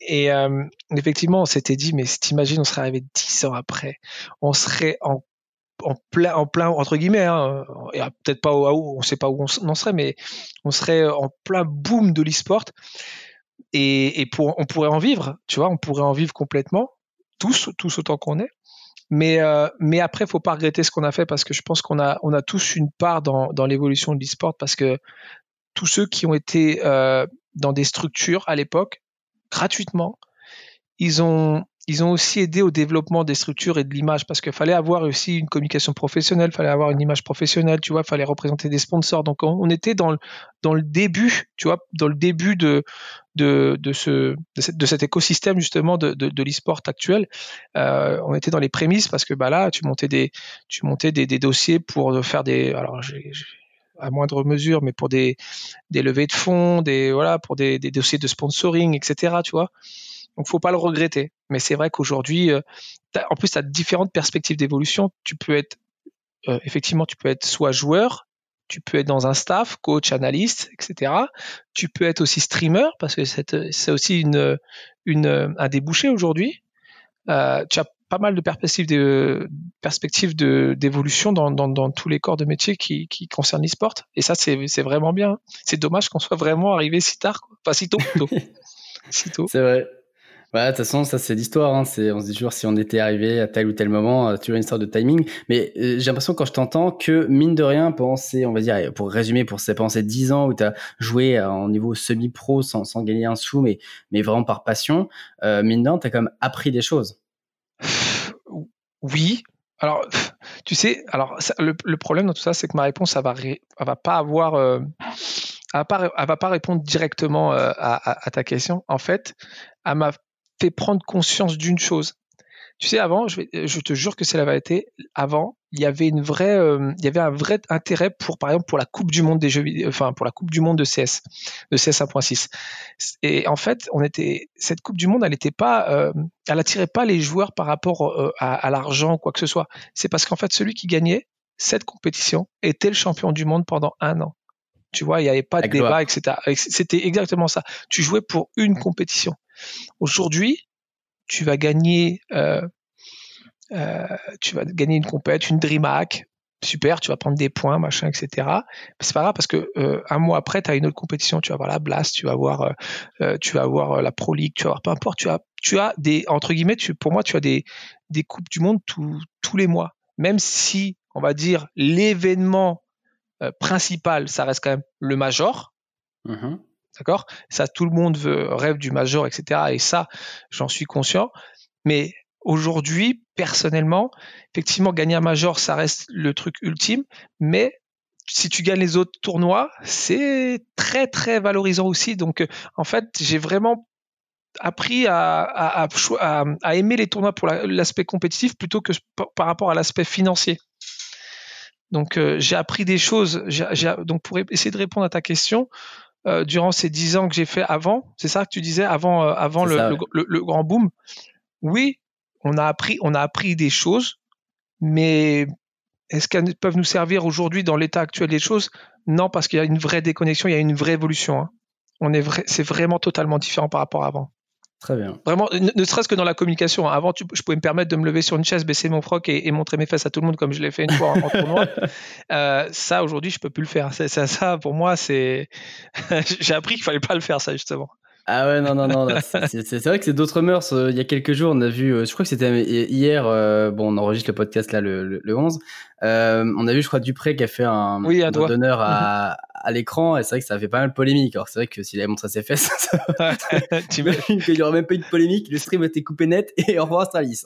Et euh, effectivement, on s'était dit, mais t'imagines, on serait arrivé dix ans après, on serait en en plein, en plein entre guillemets, hein, peut-être pas où, on sait pas où on en serait, mais on serait en plein boom de l'e-sport et, on pourrait en vivre, tu vois, on pourrait en vivre complètement, tous, tous autant qu'on est. Mais, euh, mais après, faut pas regretter ce qu'on a fait parce que je pense qu'on a, tous une part dans, l'évolution de l'e-sport parce que tous ceux qui ont été euh, dans des structures à l'époque, gratuitement, ils ont, aussi aidé au développement des structures et de l'image parce qu'il fallait avoir aussi une communication professionnelle, fallait avoir une image professionnelle, tu vois, fallait représenter des sponsors. Donc on, était dans le début, tu vois, dans le début de, de, ce, de, cet écosystème justement de, de, l'e-sport actuel. Euh, on était dans les prémices parce que bah là, tu montais des, tu montais des dossiers pour faire des, alors à moindre mesure, mais pour des, des levées de fonds, des voilà, pour des, des dossiers de sponsoring, etc. Tu vois. Donc, faut pas le regretter. Mais c'est vrai qu'aujourd'hui, euh, en plus, tu as différentes perspectives d'évolution. Tu peux être, euh, effectivement, tu peux être soit joueur, tu peux être dans un staff, coach, analyste, etc. Tu peux être aussi streamer parce que c'est aussi une, une, un débouché aujourd'hui. Euh, tu as pas mal de perspectives de perspectives d'évolution dans, dans, dans, tous les corps de métier qui, qui concernent l'e-sport. Et ça, c'est vraiment bien. C'est dommage qu'on soit vraiment arrivé si tard, quoi. enfin si tôt. si tôt. C'est vrai. Ouais, de toute façon, ça c'est l'histoire. Hein. C'est, on se dit toujours si on était arrivé à tel ou tel moment, euh, tu vois une histoire de timing. Mais euh, j'ai l'impression quand je t'entends que mine de rien, pendant on va dire, pour résumer, pour ces, pendant ces 10 ans où tu as joué en niveau semi-pro sans, sans gagner un sou, mais, mais vraiment par passion, euh, mine de rien, tu as quand même appris des choses. Oui. Alors, tu sais, alors le, problème dans tout ça, c'est que ma réponse, ça va, va pas avoir. elle, va pas, va pas répondre directement à, à, à, ta question. En fait, à ma fait prendre conscience d'une chose. Tu sais, avant, je, je te jure que c'est la vérité. Avant, il y avait une vraie, euh, il y avait un vrai intérêt pour, par exemple, pour la Coupe du Monde des jeux enfin pour la Coupe du Monde de CS, de CS 1.6. Et en fait, on était, cette Coupe du Monde, elle n'était pas, euh, elle attirait pas les joueurs par rapport euh, à, à l'argent, quoi que ce soit. C'est parce qu'en fait, celui qui gagnait cette compétition était le champion du monde pendant un an. Tu vois, il n'y avait pas de débat, etc. C'était exactement ça. Tu jouais pour une compétition. Aujourd'hui, tu vas gagner, euh, euh, tu vas gagner une compète, une DreamHack, super, tu vas prendre des points, machin, etc. C'est pas grave parce que euh, un mois après, tu as une autre compétition, tu vas voir la Blast, tu vas voir, tu vas la Pro League, tu vas voir peu importe, tu as, tu as des entre guillemets, tu, pour moi, tu as des des coupes du monde tous les mois, même si on va dire l'événement principal, ça reste quand même le Major. Mmh D'accord? Ça, tout le monde veut, rêve du major, etc. Et ça, j'en suis conscient. Mais aujourd'hui, personnellement, effectivement, gagner un major, ça reste le truc ultime. Mais si tu gagnes les autres tournois, c'est très, très valorisant aussi. Donc, en fait, j'ai vraiment appris à, aimer les tournois pour l'aspect compétitif plutôt que par rapport à l'aspect financier. Donc euh, j'ai appris des choses. donc pour essayer de répondre à ta question, euh, durant ces dix ans que j'ai fait avant, c'est ça que tu disais avant, euh, avant le, le, grand boom? Oui, on a appris, on a appris des choses, mais est-ce qu'elles peuvent nous servir aujourd'hui dans l'état actuel des choses? Non, parce qu'il y a une vraie déconnexion, il y a une vraie évolution. Hein. On est vrai, c'est vraiment totalement différent par rapport à avant. Très bien. Vraiment, ne, serait-ce que dans la communication. Hein. Avant, je pouvais me permettre de me lever sur une chaise, baisser mon froc et, montrer mes fesses à tout le monde comme je l'ai fait une fois en, tournoi. Euh, ça, aujourd'hui, je peux plus le faire. Ça, ça pour moi, c'est. J'ai appris qu'il fallait pas le faire, ça, justement. Ah ouais, non, non, non. c'est vrai que c'est d'autres mœurs. Euh, il y a quelques jours, on a vu, euh, je crois que c'était hier, euh, bon, on enregistre le podcast là le, 11. on a vu, je crois, Dupré qui a fait un, oui, un d'honneur à, à l'écran et c'est vrai que ça fait pas mal de polémique. Alors c'est vrai que s'il avait montré ses fesses, t'imagines qu'il n'y aurait même pas eu de polémique, le stream a été coupé net et au revoir Astralis.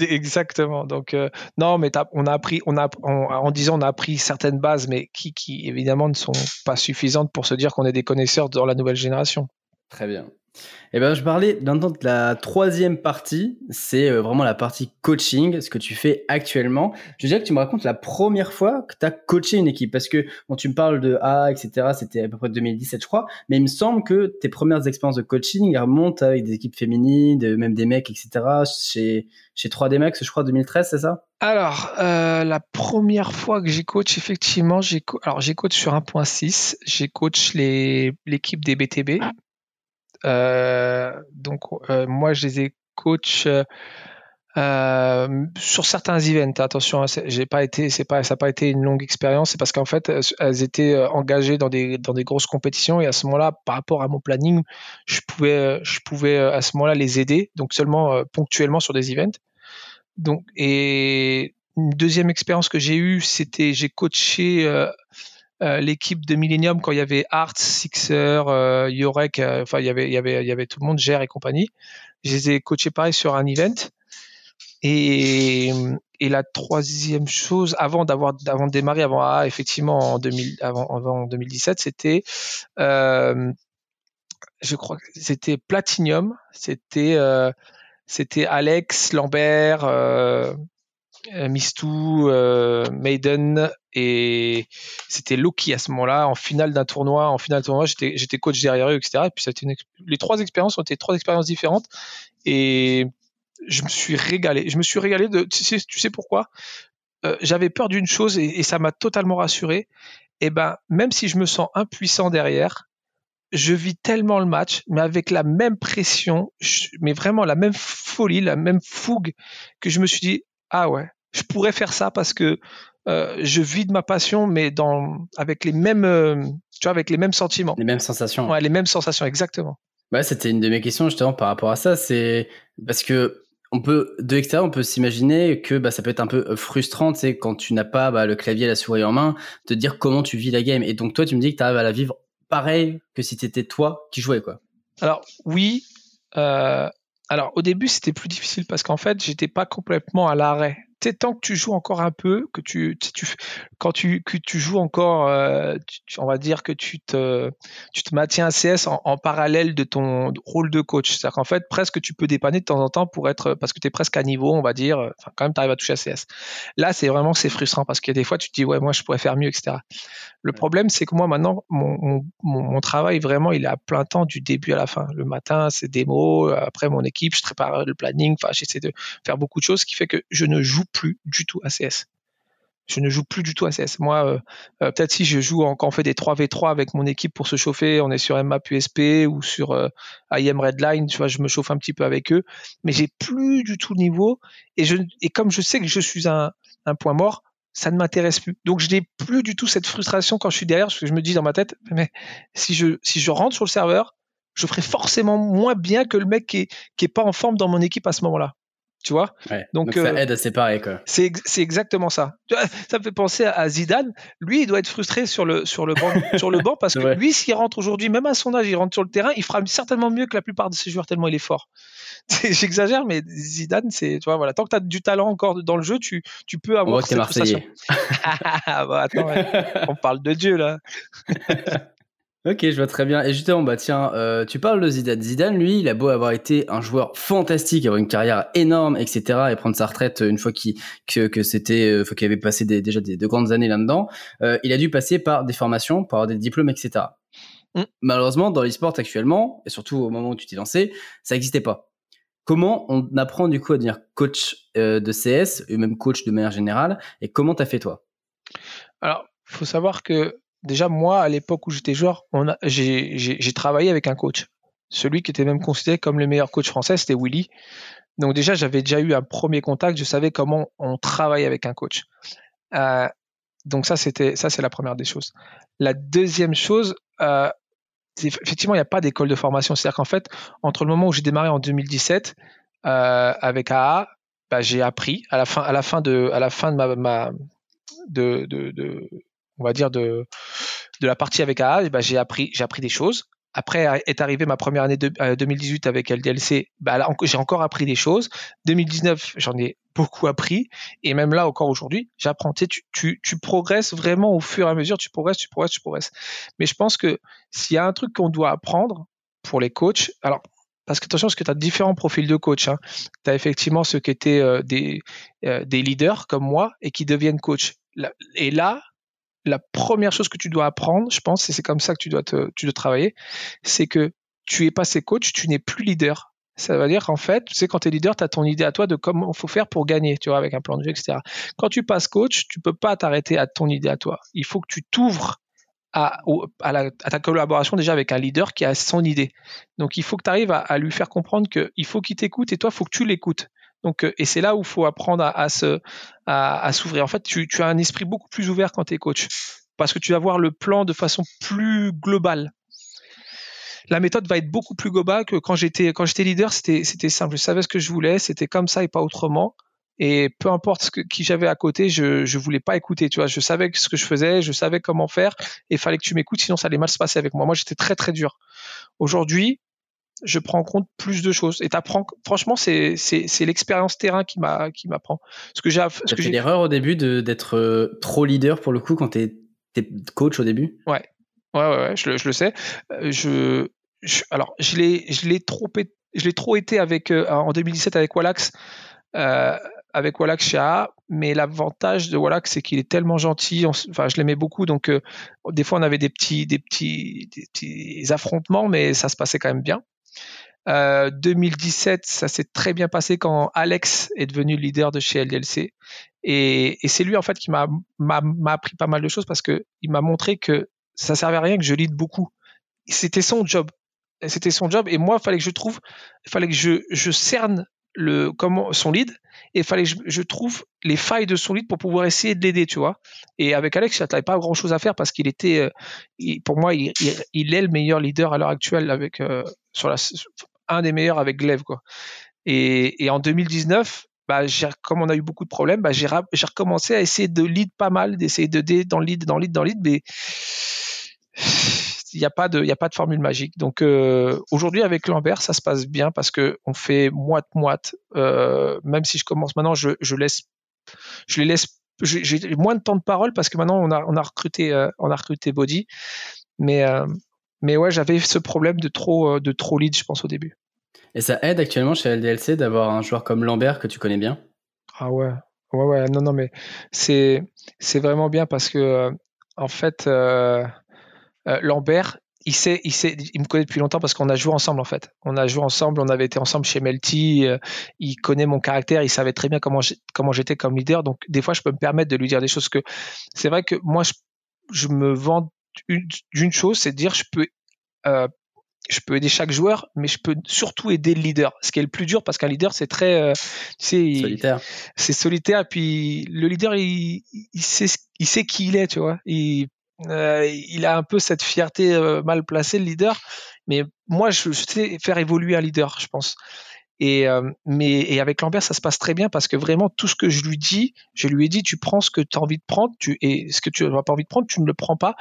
Exactement. Donc non, mais on a appris, on a, en disant on a appris certaines bases, mais qui, qui évidemment ne sont pas suffisantes pour se dire qu'on est des connaisseurs dans la nouvelle génération. Très bien. Eh ben, je parlais maintenant de la troisième partie, c'est euh, vraiment la partie coaching, ce que tu fais actuellement. Je dirais que tu me racontes la première fois que tu as coaché une équipe, parce que quand tu me parles de A, etc., c'était à peu près 2017, je crois, mais il me semble que tes premières expériences de coaching remontent avec des équipes féminines, même des mecs, etc., chez, chez 3D Max, je crois, 2013, c'est ça? Alors, euh, la première fois que j'ai coach, effectivement, j'ai j'ai coach sur 1.6, j'ai coach l'équipe des BTB, donc, euh, moi, je les ai coach euh, sur certains events. Attention, hein, j'ai pas été, c'est pas, ça n'a pas été une longue expérience. C'est parce qu'en fait, elles étaient engagées dans des, dans des grosses compétitions et à ce moment-là, par rapport à mon planning, je pouvais, je pouvais à ce moment-là les aider, donc seulement ponctuellement sur des events. Donc, et une deuxième expérience que j'ai eue, c'était j'ai coaché euh, l'équipe de Millennium quand il y avait Art, Sixer, euh, Yorek, euh, enfin il y avait il y avait il y avait tout le monde, Gère et compagnie. Je les ai coachés pareil sur un event. Et, et la troisième chose, avant d'avoir avant de démarrer, avant ah, effectivement en 2000, avant, avant 2017, c'était euh, je crois que c'était Platinum, c'était c'était Alex Lambert, euh, Mistou, euh, Maiden et c'était Loki à ce moment-là en finale d'un tournoi. En finale d'un tournoi, j'étais, coach derrière eux, etc. Et puis ça les trois expériences ont été trois expériences différentes et je me suis régalé. Je me suis régalé de. Tu sais, tu sais pourquoi? Euh, J'avais peur d'une chose et, ça m'a totalement rassuré. Et eh ben, même si je me sens impuissant derrière, je vis tellement le match, mais avec la même pression, mais vraiment la même folie, la même fougue, que je me suis dit, ah ouais, je pourrais faire ça parce que euh, je vis de ma passion, mais dans, avec les mêmes, euh, tu vois, avec les mêmes sentiments. Les mêmes sensations. Ouais, les mêmes sensations, exactement. Ouais, c'était une de mes questions justement par rapport à ça. C'est parce que on peut, de l'extérieur, on peut s'imaginer que bah, ça peut être un peu euh, frustrant, tu sais, quand tu n'as pas bah, le clavier et la souris en main, de dire comment tu vis la game. Et donc toi, tu me dis que tu arrives à la vivre pareil que si c'était toi qui jouais, quoi. Alors oui. alors au début, c'était plus difficile parce qu'en fait, j'étais pas complètement à l'arrêt tant que tu joues encore un peu, que tu, tu quand tu, que tu joues encore, euh, on va dire que tu te, tu te maintiens à CS en, parallèle de ton rôle de coach. C'est-à-dire qu'en fait, presque tu peux dépanner de temps en temps pour être, parce que tu es presque à niveau, on va dire, enfin, quand même, tu arrives à toucher à CS. Là, c'est vraiment, c'est frustrant parce qu'il y a des fois, tu te dis, ouais, moi, je pourrais faire mieux, etc. Le problème, c'est que moi, maintenant, mon, mon, travail, vraiment, il est à plein temps du début à la fin. Le matin, c'est démo, après mon équipe, je prépare le planning, enfin, j'essaie de faire beaucoup de choses, ce qui fait que je ne joue plus du tout à CS. Je ne joue plus du tout à CS. Moi, euh, euh, peut-être si je joue quand on fait des 3v3 avec mon équipe pour se chauffer, on est sur MAP USP ou sur euh, IM Redline, tu vois, je me chauffe un petit peu avec eux, mais j'ai plus du tout le niveau. Et, comme je sais que je suis un, point mort, ça ne m'intéresse plus. Donc je n'ai plus du tout cette frustration quand je suis derrière, parce que je me dis dans ma tête, mais si je, si je rentre sur le serveur, je ferai forcément moins bien que le mec qui n'est pas en forme dans mon équipe à ce moment-là tu vois? Donc, ça euh, aide à séparer quoi. c'est exactement ça. Ça me fait penser à Zidane. Lui il doit être frustré sur le sur le banc sur le banc parce que lui s'il rentre aujourd'hui même à son âge il rentre sur le terrain il fera certainement mieux que la plupart de ses joueurs tellement il est fort. J'exagère mais Zidane c'est tu vois voilà. Tant que tu as du talent encore dans le jeu tu, tu peux avoir cette frustration. Bah, attends, on parle de Dieu là Ok, je vois très bien. Et justement, bah tiens, euh, tu parles de Zidane. Zidane, lui, il a beau avoir été un joueur fantastique, avoir une carrière énorme, etc., et prendre sa retraite une fois qu'il que, que c'était, euh, qu'il avait passé déjà des, de grandes années là-dedans. Euh, il a dû passer par des formations, par des diplômes, etc. Mm. Malheureusement, dans l'e-sport actuellement, et surtout au moment où tu t'es lancé, ça n'existait pas. Comment on apprend du coup à devenir coach de CS, et même coach de manière générale, et comment t'as fait toi? Alors, faut savoir que déjà, moi, à l'époque où j'étais joueur, j'ai travaillé avec un coach. Celui qui était même considéré comme le meilleur coach français, c'était Willy. Donc déjà, j'avais déjà eu un premier contact, je savais comment on travaille avec un coach. Euh, donc ça, c'était ça, c'est la première des choses. La deuxième chose, euh, effectivement, il n'y a pas d'école de formation. C'est-à-dire qu'en fait, entre le moment où j'ai démarré en 2017 euh, avec AA, bah, j'ai appris à la fin, à la fin de, à la fin ma, de, on va dire, de, de la partie avec AA, bah, j'ai appris, j'ai appris des choses. Après est arrivée ma première année de, 2018 euh, avec LDLC, bah, j'ai encore appris des choses. 2019, j'en ai beaucoup appris. Et même là, encore aujourd'hui, j'apprends. Tu, tu, tu, progresses vraiment au fur et à mesure, tu progresses, tu progresses, tu progresses. Mais je pense que s'il y a un truc qu'on doit apprendre pour les coachs, alors parce que attention, parce que tu as différents profils de coach. Hein. Tu as effectivement ceux qui étaient euh, des, euh, des leaders comme moi et qui deviennent coach. Et là, la première chose que tu dois apprendre, je pense, et c'est comme ça que tu dois, te, travailler, c'est que tu es passé coach, tu n'es plus leader. Ça veut dire qu'en fait, tu sais, quand tu es leader, tu as ton idée à toi de comment il faut faire pour gagner, tu vois, avec un plan de jeu, etc. Quand tu passes coach, tu peux pas t'arrêter à ton idée à toi. Il faut que tu t'ouvres à, à, ta collaboration déjà avec un leader qui a son idée. Donc il faut que tu arrives à, lui faire comprendre qu'il faut qu'il t'écoute et toi, il faut que tu l'écoutes. Donc, euh, et c'est là où faut apprendre à, se, à, s'ouvrir. En fait, tu, as un esprit beaucoup plus ouvert quand tu es coach, parce que tu vas voir le plan de façon plus globale. La méthode va être beaucoup plus globale que quand j'étais quand j'étais leader, c'était c'était simple. Je savais ce que je voulais, c'était comme ça et pas autrement. Et peu importe ce que, qui j'avais à côté, je je voulais pas écouter. Tu vois, je savais ce que je faisais, je savais comment faire, et fallait que tu m'écoutes, sinon ça allait mal se passer avec moi. Moi, j'étais très très dur. Aujourd'hui, je prends en compte plus de choses. Et t'apprends, franchement, c'est, c'est, l'expérience terrain qui m'a, qui m'apprend. Ce que j'ai, ce que j'ai l'erreur au début de, d'être euh, trop leader pour le coup quand t'es, es coach au début? Ouais, ouais, ouais, je, je, le sais. Euh, je, alors, je l'ai, je l'ai trop, je l'ai trop été avec euh, en 2017 avec Wallax. avec Wallax chez A, mais l'avantage de Wallax c'est qu'il est tellement gentil, enfin je l'aimais beaucoup, donc des fois on avait des petits, des petits, des petits affrontements, mais ça se passait quand même bien. 2017, euh, ça s'est très bien passé quand Alex est devenu leader de chez LDLC. Et, c'est lui en fait qui m'a appris pas mal de choses parce que il m'a montré que ça servait à rien que je lead beaucoup. C'était son job. C'était son job et moi il fallait que je trouve, il fallait que je, je cerne le son lead et il fallait que je, trouve les failles de son lead pour pouvoir essayer de l'aider, tu vois. Et avec Alex, il n'avait pas grand chose à faire parce qu'il était, euh, pour moi, il, est le meilleur leader à l'heure actuelle avec euh, sur un des meilleurs avec Glaive, quoi. Et, en 2019, bah, comme on a eu beaucoup de problèmes, bah, j'ai recommencé à essayer de lead pas mal, d'essayer de dé dans le lead, dans le lead, dans le lead, mais il n'y a pas de, a pas de formule magique. Donc euh, aujourd'hui avec Lambert, ça se passe bien parce que on fait moite moite. Euh, même si je commence maintenant, je, laisse, je les laisse, j'ai moins de temps de parole parce que maintenant on a, on a recruté, euh, on a recruté Body, mais mais ouais, j'avais ce problème de trop, de trop lead, je pense au début. Et ça aide actuellement chez LDLC d'avoir un joueur comme Lambert que tu connais bien? Ah ouais, ouais, ouais, non, non, mais c'est, c'est vraiment bien parce que, euh, en fait, euh, euh, Lambert, il sait, il sait, il me connaît depuis longtemps parce qu'on a joué ensemble en fait. On a joué ensemble, on avait été ensemble chez Melty. il connaît mon caractère, il savait très bien comment comment j'étais comme leader. Donc des fois, je peux me permettre de lui dire des choses que c'est vrai que moi, je, je me vends d'une chose, c'est de dire je peux je peux aider chaque joueur, mais je peux surtout aider le leader. Ce qui est le plus dur parce qu'un leader, c'est très, euh, solitaire. C'est solitaire. Puis le leader, il, il, sait, il sait qui il est, tu vois. Il, euh, il a un peu cette fierté euh, mal placée, le leader. Mais moi, je, je, sais faire évoluer un leader, je pense. Et, euh, mais, avec Lambert, ça se passe très bien parce que vraiment, tout ce que je lui dis, je lui ai dit, tu prends ce que tu as envie de prendre, et ce que tu n'as pas envie de prendre, tu ne le prends pas.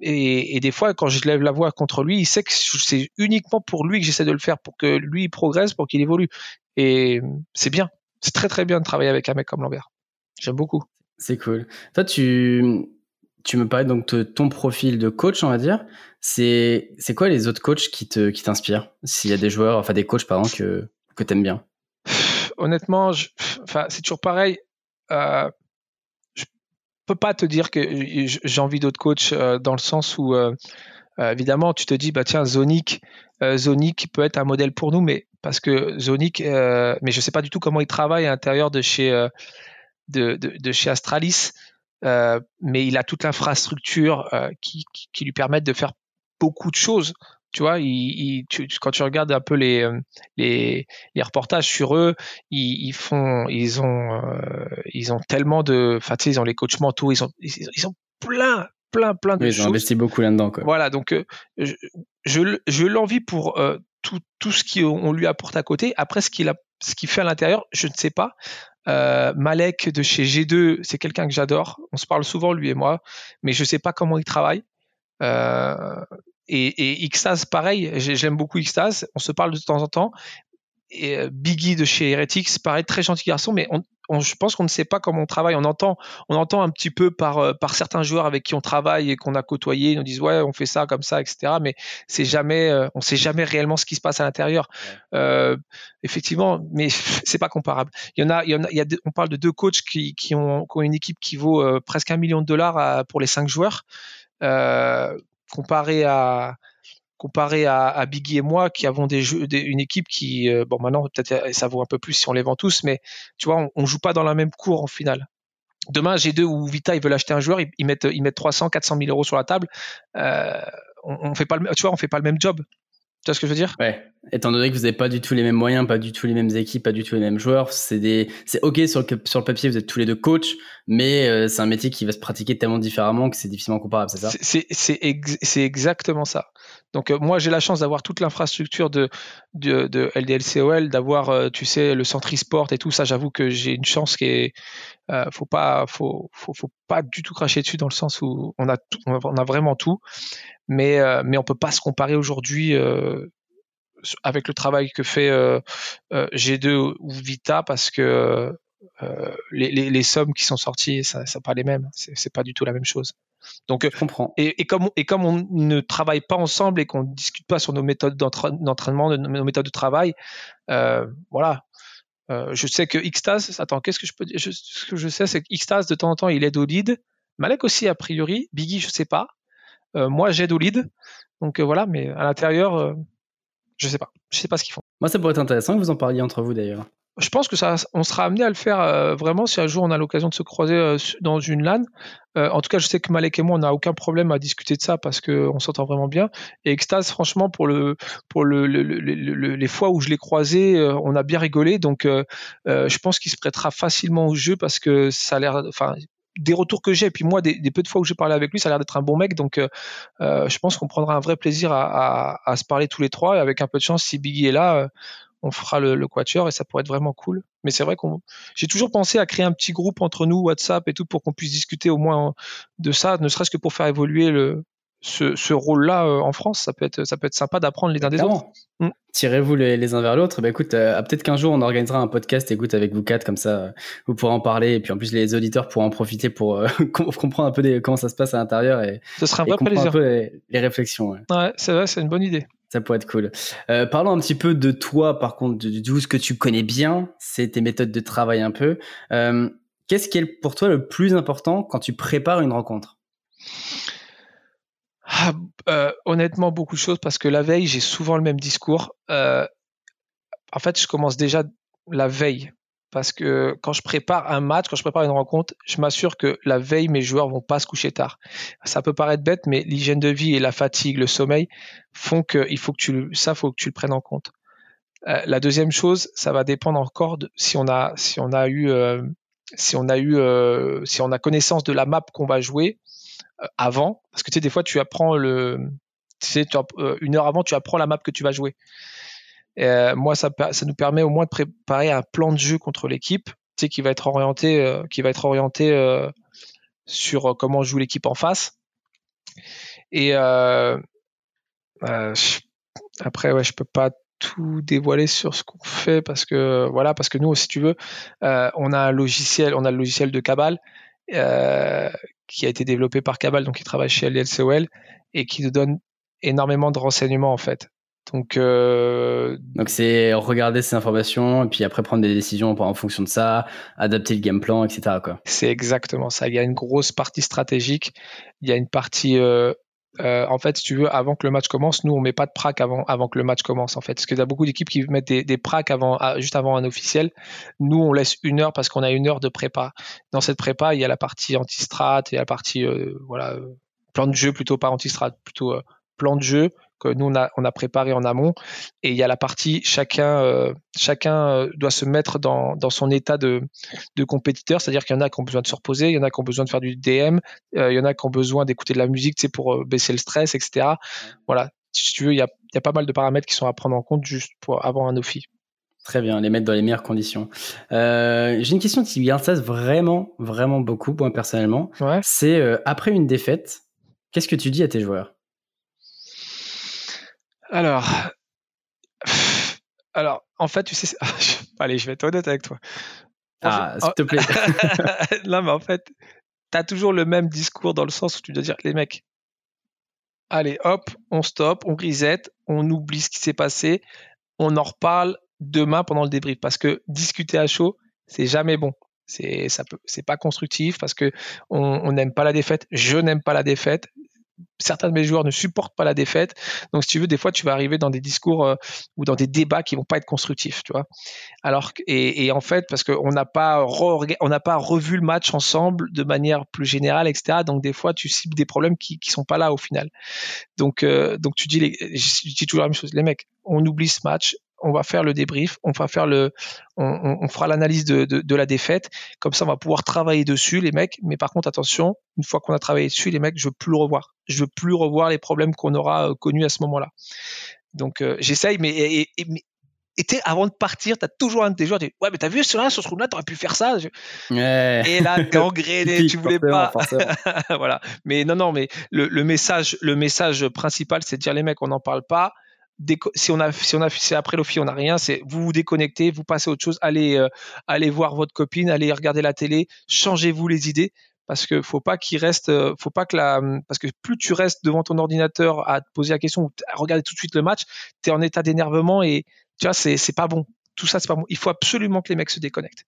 Et, des fois, quand je lève la voix contre lui, il sait que c'est uniquement pour lui que j'essaie de le faire, pour que lui progresse, pour qu'il évolue. Et c'est bien. C'est très très bien de travailler avec un mec comme Lambert. J'aime beaucoup. C'est cool. Toi, tu tu me parlais donc de ton profil de coach, on va dire. C'est c'est quoi les autres coachs qui te qui t'inspirent? S'il y a des joueurs, enfin des coachs pardon que que t'aimes bien? Honnêtement, enfin c'est toujours pareil. Euh, je peux pas te dire que j'ai envie d'autres coachs euh, dans le sens où euh, euh, évidemment tu te dis bah tiens Zonic, Zonic peut être un modèle pour nous, mais parce que Zonic, mais je sais pas du tout comment il travaille à l'intérieur de chez de, chez Astralis. Mais il a toute l'infrastructure qui, qui, lui permettent de faire beaucoup de choses. Tu vois, quand tu regardes un peu les, euh, les, les reportages sur eux, ils, ils font, ils ont, ils ont tellement de, enfin, tu sais, ils ont les coachs mentaux, ils ont, ils, ont plein, plein, plein de oui, choses. Ils ont investi beaucoup là-dedans. Voilà, donc je, je, je l'envie pour tout, tout ce qu'on lui apporte à côté. Après, ce qu'il a, ce qu'il fait à l'intérieur, je ne sais pas. Euh, Malek de chez G2, c'est quelqu'un que j'adore. On se parle souvent, lui et moi, mais je ne sais pas comment il travaille. Euh, et, et Xtase, pareil, j'aime beaucoup Xtase. On se parle de temps en temps. Et euh, Biggie de chez Heretics, pareil, très gentil garçon, mais on, je pense qu'on ne sait pas comment on travaille. On entend, on entend un petit peu par, euh, par certains joueurs avec qui on travaille et qu'on a côtoyé, ils nous disent ouais, on fait ça comme ça, etc. Mais c'est jamais, euh, on sait jamais réellement ce qui se passe à l'intérieur. Euh, effectivement, mais c'est pas comparable. Il y en a, il y en a, il y a on parle de deux coachs qui, qui, ont, qui ont une équipe qui vaut presque un million de dollars pour les cinq joueurs, comparé à Biggie et moi qui avons des jeux, une équipe qui, euh, bon maintenant peut-être euh, ça vaut un peu plus si on les vend tous, mais tu vois, on, joue pas dans la même cour en finale. Demain, G2 ou Vita, ils veulent acheter un joueur, ils, mettent, ils mettent 300, 400 000 euros sur la table. Euh, on, on, fait pas le, tu vois, on fait pas le même job. Tu vois ce que je veux dire? Ouais. Étant donné que vous n'avez pas du tout les mêmes moyens, pas du tout les mêmes équipes, pas du tout les mêmes joueurs, c'est des, c'est ok sur le, sur le papier, vous êtes tous les deux coachs, mais euh, c'est un métier qui va se pratiquer tellement différemment que c'est difficilement comparable, c'est ça? C'est, c'est, c'est exactement ça. Donc euh, moi j'ai la chance d'avoir toute l'infrastructure de, de, LDLCOL, d'avoir, euh, tu sais, le centre e-sport et tout ça. J'avoue que j'ai une chance qui est, faut pas, faut, faut, pas du tout cracher dessus dans le sens où on a, on a vraiment tout mais euh, mais on peut pas se comparer aujourd'hui euh, avec le travail que fait euh, G2 ou Vita parce que les, les, les, sommes qui sont sorties, ça, ça pas les mêmes. C'est pas du tout la même chose. Donc, je comprends. Et, et, comme, et comme on ne travaille pas ensemble et qu'on ne discute pas sur nos méthodes d'entraînement, nos méthodes de travail, euh, voilà. Euh, je sais que Xtase, attends, qu'est-ce que je peux dire? Ce que je sais, c'est que Xtase, de temps en temps, il aide au lead. Malek aussi, a priori. Biggie, je sais pas. Euh, moi, j'aide au lead. Donc euh, voilà, mais à l'intérieur, euh, je sais pas. Je sais pas ce qu'ils font. Moi, ça pourrait être intéressant que vous en parliez entre vous d'ailleurs. Je pense que ça, on sera amené à le faire vraiment si un jour on a l'occasion de se croiser dans une LAN. en tout cas, je sais que Malek et moi, on n'a aucun problème à discuter de ça parce qu'on s'entend vraiment bien. Et Extase, franchement, pour le, pour le, les fois où je l'ai croisé, on a bien rigolé. Donc, je pense qu'il se prêtera facilement au jeu parce que ça a l'air, enfin, des retours que j'ai, et puis moi, des, peu de fois où j'ai parlé avec lui, ça a l'air d'être un bon mec. Donc, euh, euh, je pense qu'on prendra un vrai plaisir à, se parler tous les trois. Et avec un peu de chance, si Biggie est là, euh, on fera le, le, quatuor et ça pourrait être vraiment cool. Mais c'est vrai qu'on, j'ai toujours pensé à créer un petit groupe entre nous, WhatsApp et tout, pour qu'on puisse discuter au moins de ça, ne serait-ce que pour faire évoluer le, ce, rôle-là euh, en France, ça peut être, ça peut être sympa d'apprendre les uns des autres. Mm. Tirez-vous les, uns vers l'autre. Bah, écoute, euh, peut-être qu'un jour on organisera un podcast, écoute, avec vous quatre, comme ça, euh, vous pourrez en parler. Et puis en plus, les auditeurs pourront en profiter pour comprendre un peu des, comment ça se passe à l'intérieur et, Ce sera un vrai plaisir. un peu les, réflexions. Ouais, c'est vrai, c'est une bonne idée. Ça pourrait être cool. parlons un petit peu de toi, par contre, de, de, ce que tu connais bien, c'est tes méthodes de travail un peu. Qu'est-ce qui est pour toi le plus important quand tu prépares une rencontre? Ah, euh, honnêtement, beaucoup de choses parce que la veille, j'ai souvent le même discours. Euh, en fait, je commence déjà la veille parce que quand je prépare un match, quand je prépare une rencontre, je m'assure que la veille, mes joueurs vont pas se coucher tard. Ça peut paraître bête, mais l'hygiène de vie et la fatigue, le sommeil font que il faut que tu ça, faut que tu le prennes en compte. Euh, la deuxième chose, ça va dépendre encore si on a si on a eu si on a eu si on a connaissance de la map qu'on va jouer euh, avant, parce que tu sais, des fois, tu apprends le, tu sais, euh, une heure avant, tu apprends la map que tu vas jouer. Euh, moi, ça, ça nous permet au moins de préparer un plan de jeu contre l'équipe, tu sais, qui va être orienté, qui va être orienté sur comment joue l'équipe en face. Et après, ouais, je peux pas tout dévoiler sur ce qu'on fait parce que voilà, parce que nous, si tu veux, on a un logiciel, on a le logiciel de Cabal qui a été développé par Cabal, donc qui travaille chez LLCOL et qui nous donne énormément de renseignements en fait. Donc, euh... donc c'est regarder ces informations et puis après prendre des décisions en fonction de ça, adapter le game plan, etc. C'est exactement ça. Il y a une grosse partie stratégique, il y a une partie euh, euh, en fait, si tu veux, avant que le match commence, nous, on met pas de prac avant, avant que le match commence, en fait. Parce qu'il y a beaucoup d'équipes qui mettent des, des pracs avant, juste avant un officiel. Nous, on laisse une heure parce qu'on a une heure de prépa. Dans cette prépa, il y a la partie anti-strat, il y a la partie, euh, voilà, plan de jeu plutôt, pas anti-strat, plutôt euh, plan de jeu que nous on a, on a préparé en amont. Et il y a la partie chacun, euh, chacun euh, doit se mettre dans, dans son état de, de compétiteur, c'est-à-dire qu'il y en a qui ont besoin de se reposer, il y en a qui ont besoin de faire du DM, euh, il y en a qui ont besoin d'écouter de la musique, c'est pour baisser le stress, etc. Voilà, si tu veux, il y a, il y a pas mal de paramètres qui sont à prendre en compte juste pour avoir un OFI. Très bien, les mettre dans les meilleures conditions. J'ai une question qui m'intéresse vraiment, vraiment beaucoup, moi personnellement. C'est après une défaite, qu'est-ce que tu dis à tes joueurs? Alors, alors, en fait, tu sais, allez, je vais être honnête avec toi. Ah, s'il te plaît. non, mais en fait, tu as toujours le même discours dans le sens où tu dois dire, les mecs, allez, hop, on stop, on reset, on oublie ce qui s'est passé, on en reparle demain pendant le débrief. Parce que discuter à chaud, c'est jamais bon. C'est ça peut, c'est pas constructif parce que on n'aime pas la défaite. Je n'aime pas la défaite certains de mes joueurs ne supportent pas la défaite. Donc, si tu veux, des fois, tu vas arriver dans des discours euh, ou dans des débats qui vont pas être constructifs, tu vois. Alors, et, en fait, parce qu'on n'a pas, on n'a pas revu le match ensemble de manière plus générale, etc. Donc, des fois, tu cibles des problèmes qui, qui sont pas là au final. Donc, euh, donc tu dis, les, dis toujours la même chose, les mecs, on oublie ce match, on va faire le débrief, on va faire le, on, fera l'analyse de, la défaite. Comme ça, on va pouvoir travailler dessus, les mecs. Mais par contre, attention, une fois qu'on a travaillé dessus, les mecs, je veux plus le revoir. Je veux plus revoir les problèmes qu'on aura euh, connus à ce moment-là. Donc, euh, j'essaye, mais, et, avant de partir, tu as toujours un de tes joueurs qui dit Ouais, mais t'as vu sur là, sur ce round-là, t'aurais pu faire ça. Et là, gangréné, tu voulais pas. voilà. Mais non, non, mais le, le, message, le message principal, c'est de dire Les mecs, on n'en parle pas si on a si on a c'est après l'office on n'a rien c'est vous vous déconnectez vous passez à autre chose allez euh, allez voir votre copine allez regarder la télé changez-vous les idées parce que faut pas qu'il reste euh, faut pas que la parce que plus tu restes devant ton ordinateur à te poser la question ou à regarder tout de suite le match tu es en état d'énervement et tu vois c'est c'est pas bon. Tout ça c'est pas bon. Il faut absolument que les mecs se déconnectent.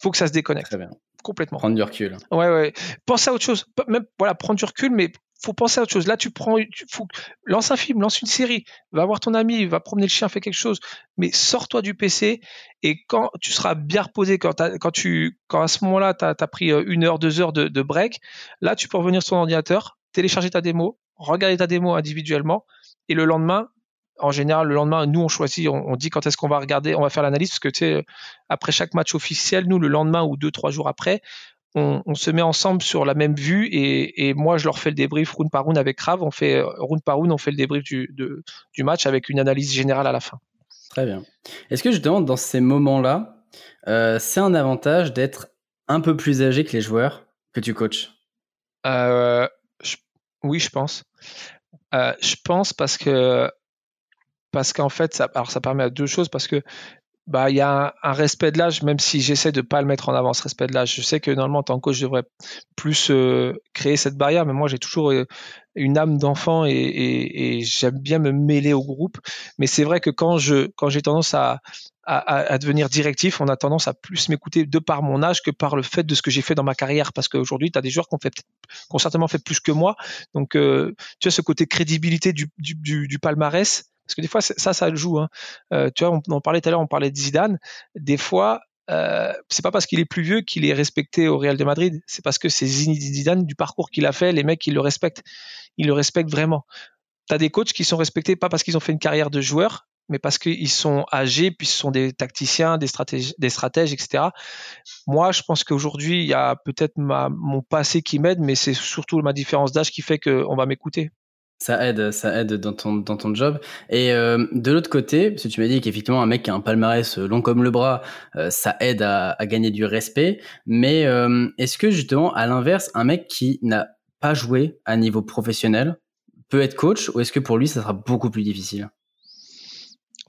Faut que ça se déconnecte. Très bien. complètement. Prendre du recul. Ouais ouais. Pense à autre chose. Même voilà prendre du recul mais faut penser à autre chose. Là, tu prends, tu, faut, lance un film, lance une série, va voir ton ami, va promener le chien, fais quelque chose. Mais sors-toi du PC et quand tu seras bien reposé, quand, tu, quand à ce moment-là, tu as, pris euh, une heure, deux heures de, de, break, là, tu peux revenir sur ton ordinateur, télécharger ta démo, regarder ta démo individuellement et le lendemain, en général, le lendemain, nous, on choisit, on, dit quand est-ce qu'on va regarder, on va faire l'analyse, parce que tu sais, après chaque match officiel, nous, le lendemain ou deux, trois jours après, on, se met ensemble sur la même vue et, moi je leur fais le débrief round par round avec Rav. On fait round par round, on fait le débrief du, du match avec une analyse générale à la fin. Très bien. Est-ce que justement dans ces moments-là, euh, c'est un avantage d'être un peu plus âgé que les joueurs que tu coaches? Euh, Oui, je pense. Euh, je pense parce que parce qu'en fait, ça, alors ça permet à deux choses parce que bah, il y a un, respect de l'âge, même si j'essaie de pas le mettre en avant, ce respect de l'âge. Je sais que normalement, en tant que coach, je devrais plus euh, créer cette barrière, mais moi, j'ai toujours euh, une âme d'enfant et, j'aime bien me mêler au groupe. Mais c'est vrai que quand je, quand j'ai tendance à, à, devenir directif, on a tendance à plus m'écouter de par mon âge que par le fait de ce que j'ai fait dans ma carrière. Parce qu'aujourd'hui, tu as des joueurs qui ont, fait, qui certainement fait plus que moi. Donc, euh, tu as ce côté crédibilité du, du, du palmarès parce que des fois, ça, ça le joue. Hein. Euh, tu vois, on, en parlait tout à l'heure, on parlait de Zidane. Des fois, euh, c'est pas parce qu'il est plus vieux qu'il est respecté au Real de Madrid. C'est parce que c'est Zidane du parcours qu'il a fait, les mecs ils le respectent, ils le respectent vraiment. Tu as des coachs qui sont respectés pas parce qu'ils ont fait une carrière de joueur, mais parce qu'ils sont âgés, puis ce sont des tacticiens, des stratèges, etc. Moi, je pense qu'aujourd'hui, il y a peut-être mon passé qui m'aide, mais c'est surtout ma différence d'âge qui fait qu'on va m'écouter. Ça aide, ça aide dans ton, job. Et euh, de l'autre côté, parce que tu m'as dit qu'effectivement un mec qui a un palmarès long comme le bras, euh, ça aide à, gagner du respect. Mais euh, est-ce que justement, à l'inverse, un mec qui n'a pas joué à niveau professionnel peut être coach ou est-ce que pour lui, ça sera beaucoup plus difficile?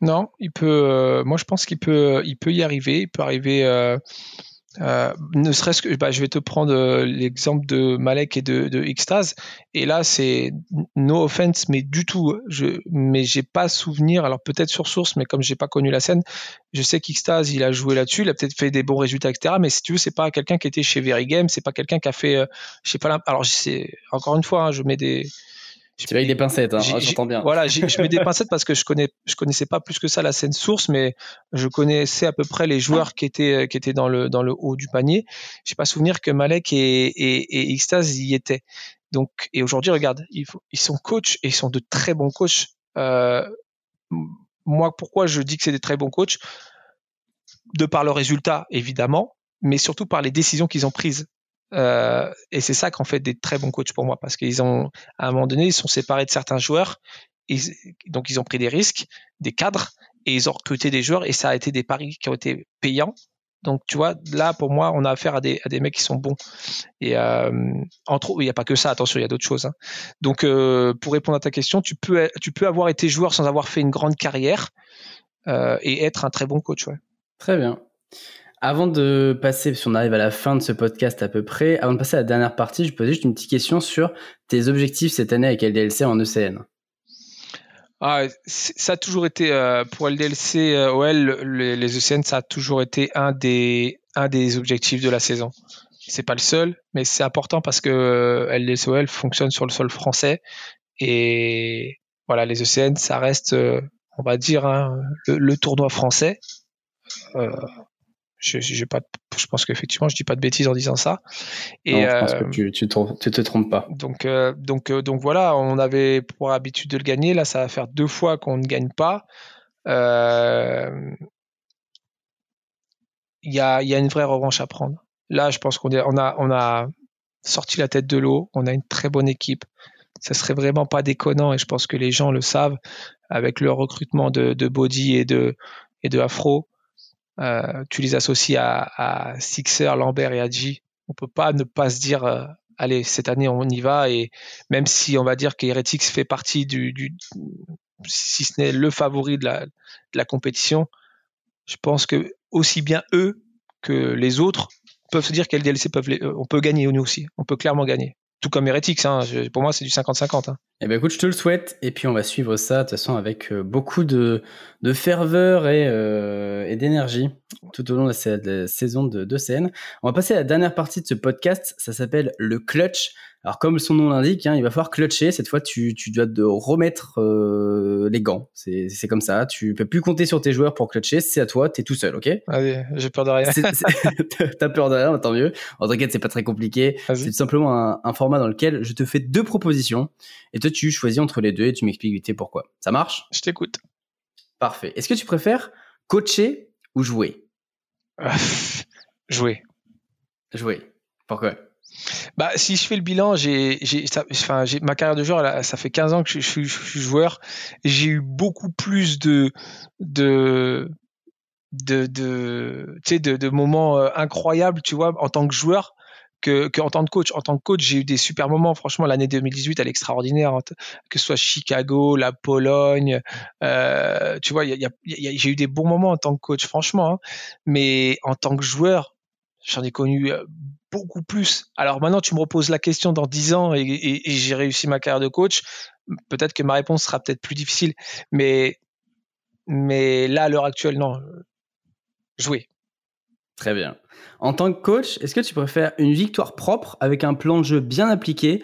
Non, il peut. moi, je pense qu'il peut, peut y arriver. Il peut arriver Euh, ne serait-ce que, bah, je vais te prendre euh, l'exemple de Malek et de, de. Et là, c'est no offense, mais du tout. Je, mais j'ai pas souvenir. Alors peut-être sur source, mais comme j'ai pas connu la scène, je sais qu'Xtase, il a joué là-dessus, il a peut-être fait des bons résultats, etc. Mais si tu veux, c'est pas quelqu'un qui était chez Very Game, c'est pas quelqu'un qui a fait, euh, je sais pas. Alors encore une fois, hein, je mets des tu avec des pincettes, hein, j'entends bien. Voilà, je mets des pincettes parce que je connais, je connaissais pas plus que ça la scène source, mais je connaissais à peu près les joueurs qui étaient, qui étaient dans le, dans le haut du panier. J'ai pas souvenir que Malek et, et, y étaient. Donc, et aujourd'hui, regarde, ils, ils, sont coachs et ils sont de très bons coachs. Euh, moi, pourquoi je dis que c'est des très bons coachs? De par le résultat, évidemment, mais surtout par les décisions qu'ils ont prises. Euh, et c'est ça qu'en fait des très bons coachs pour moi, parce qu'ils ont, à un moment donné, ils sont séparés de certains joueurs, donc ils ont pris des risques, des cadres, et ils ont recruté des joueurs, et ça a été des paris qui ont été payants. Donc tu vois, là pour moi, on a affaire à des, mecs qui sont bons. Et euh, entre il n'y a pas que ça, attention, il y a d'autres choses. Hein. Donc euh, pour répondre à ta question, tu peux, avoir été joueur sans avoir fait une grande carrière euh, et être un très bon coach. Très bien. Avant de passer, si on arrive à la fin de ce podcast à peu près, avant de passer à la dernière partie, je posais juste une petite question sur tes objectifs cette année avec LDLC en ECN. Ah, ça a toujours été, euh, pour LDLC euh, OL, les, ECN, ça a toujours été un des, un des objectifs de la saison. C'est pas le seul, mais c'est important parce que euh, LDLC OL fonctionne sur le sol français. Et voilà, les ECN, ça reste, on va dire, hein, le, tournoi français je, pas, je pense qu'effectivement, je dis pas de bêtises en disant ça. Et, je pense que tu, tu, te, te trompes pas. Donc, euh, donc, euh, donc voilà, on avait pour habitude de le gagner. Là, ça va faire deux fois qu'on ne gagne pas. Euh, il y, a, y, a, une vraie revanche à prendre. Là, je pense qu'on on a, on a sorti la tête de l'eau. On a une très bonne équipe. Ça serait vraiment pas déconnant et je pense que les gens le savent avec le recrutement de, de Body et de, et de Afro euh, tu les associes à, Sixer, Lambert et Adji. On peut pas ne pas se dire, euh, allez, cette année on y va. Et même si on va dire qu'Heretics fait partie du, si ce n'est le favori de la, compétition, je pense que aussi bien eux que les autres peuvent se dire quels DLC peuvent les, euh, on peut gagner nous aussi. On peut clairement gagner tout comme Heretics. Hein. pour moi, c'est du 50-50. Hein. Eh ben écoute, je te le souhaite. Et puis on va suivre ça de toute façon avec euh, beaucoup de, ferveur et, euh, et d'énergie tout au long de cette saison de, de scène. On va passer à la dernière partie de ce podcast. Ça s'appelle le clutch. Alors comme son nom l'indique, hein, il va falloir clutcher. Cette fois, tu, tu dois te remettre euh, les gants. C'est comme ça. Tu peux plus compter sur tes joueurs pour clutcher. C'est à toi. T'es tout seul, ok? Allez, j'ai peur de rien. T'as peur de rien, tant mieux. En t'inquiète, c'est pas très compliqué. C'est tout simplement un, un, format dans lequel je te fais deux propositions et toi tu choisis entre les deux et tu m'expliques pourquoi. Ça marche? Je t'écoute. Parfait. Est-ce que tu préfères coacher ou jouer? Jouer. Jouer. Pourquoi? Bah, si je fais le bilan, j'ai, enfin, j'ai ma carrière de joueur, ça fait 15 ans que je, suis joueur. J'ai eu beaucoup plus de, de, de, de, de, de moments euh, incroyables, tu vois, en tant que joueur que, en tant que coach. En tant que coach, j'ai eu des super moments. Franchement, l'année 2018, elle est extraordinaire. Hein, que ce soit Chicago, la Pologne, euh, tu vois, j'ai eu des bons moments en tant que coach, franchement. Hein. Mais en tant que joueur, j'en ai connu euh, beaucoup plus. Alors maintenant, tu me reposes la question dans 10 ans et, et, j'ai réussi ma carrière de coach. Peut-être que ma réponse sera peut-être plus difficile. Mais, mais là, à l'heure actuelle, non. Jouer. Très bien. En tant que coach, est-ce que tu préfères une victoire propre avec un plan de jeu bien appliqué,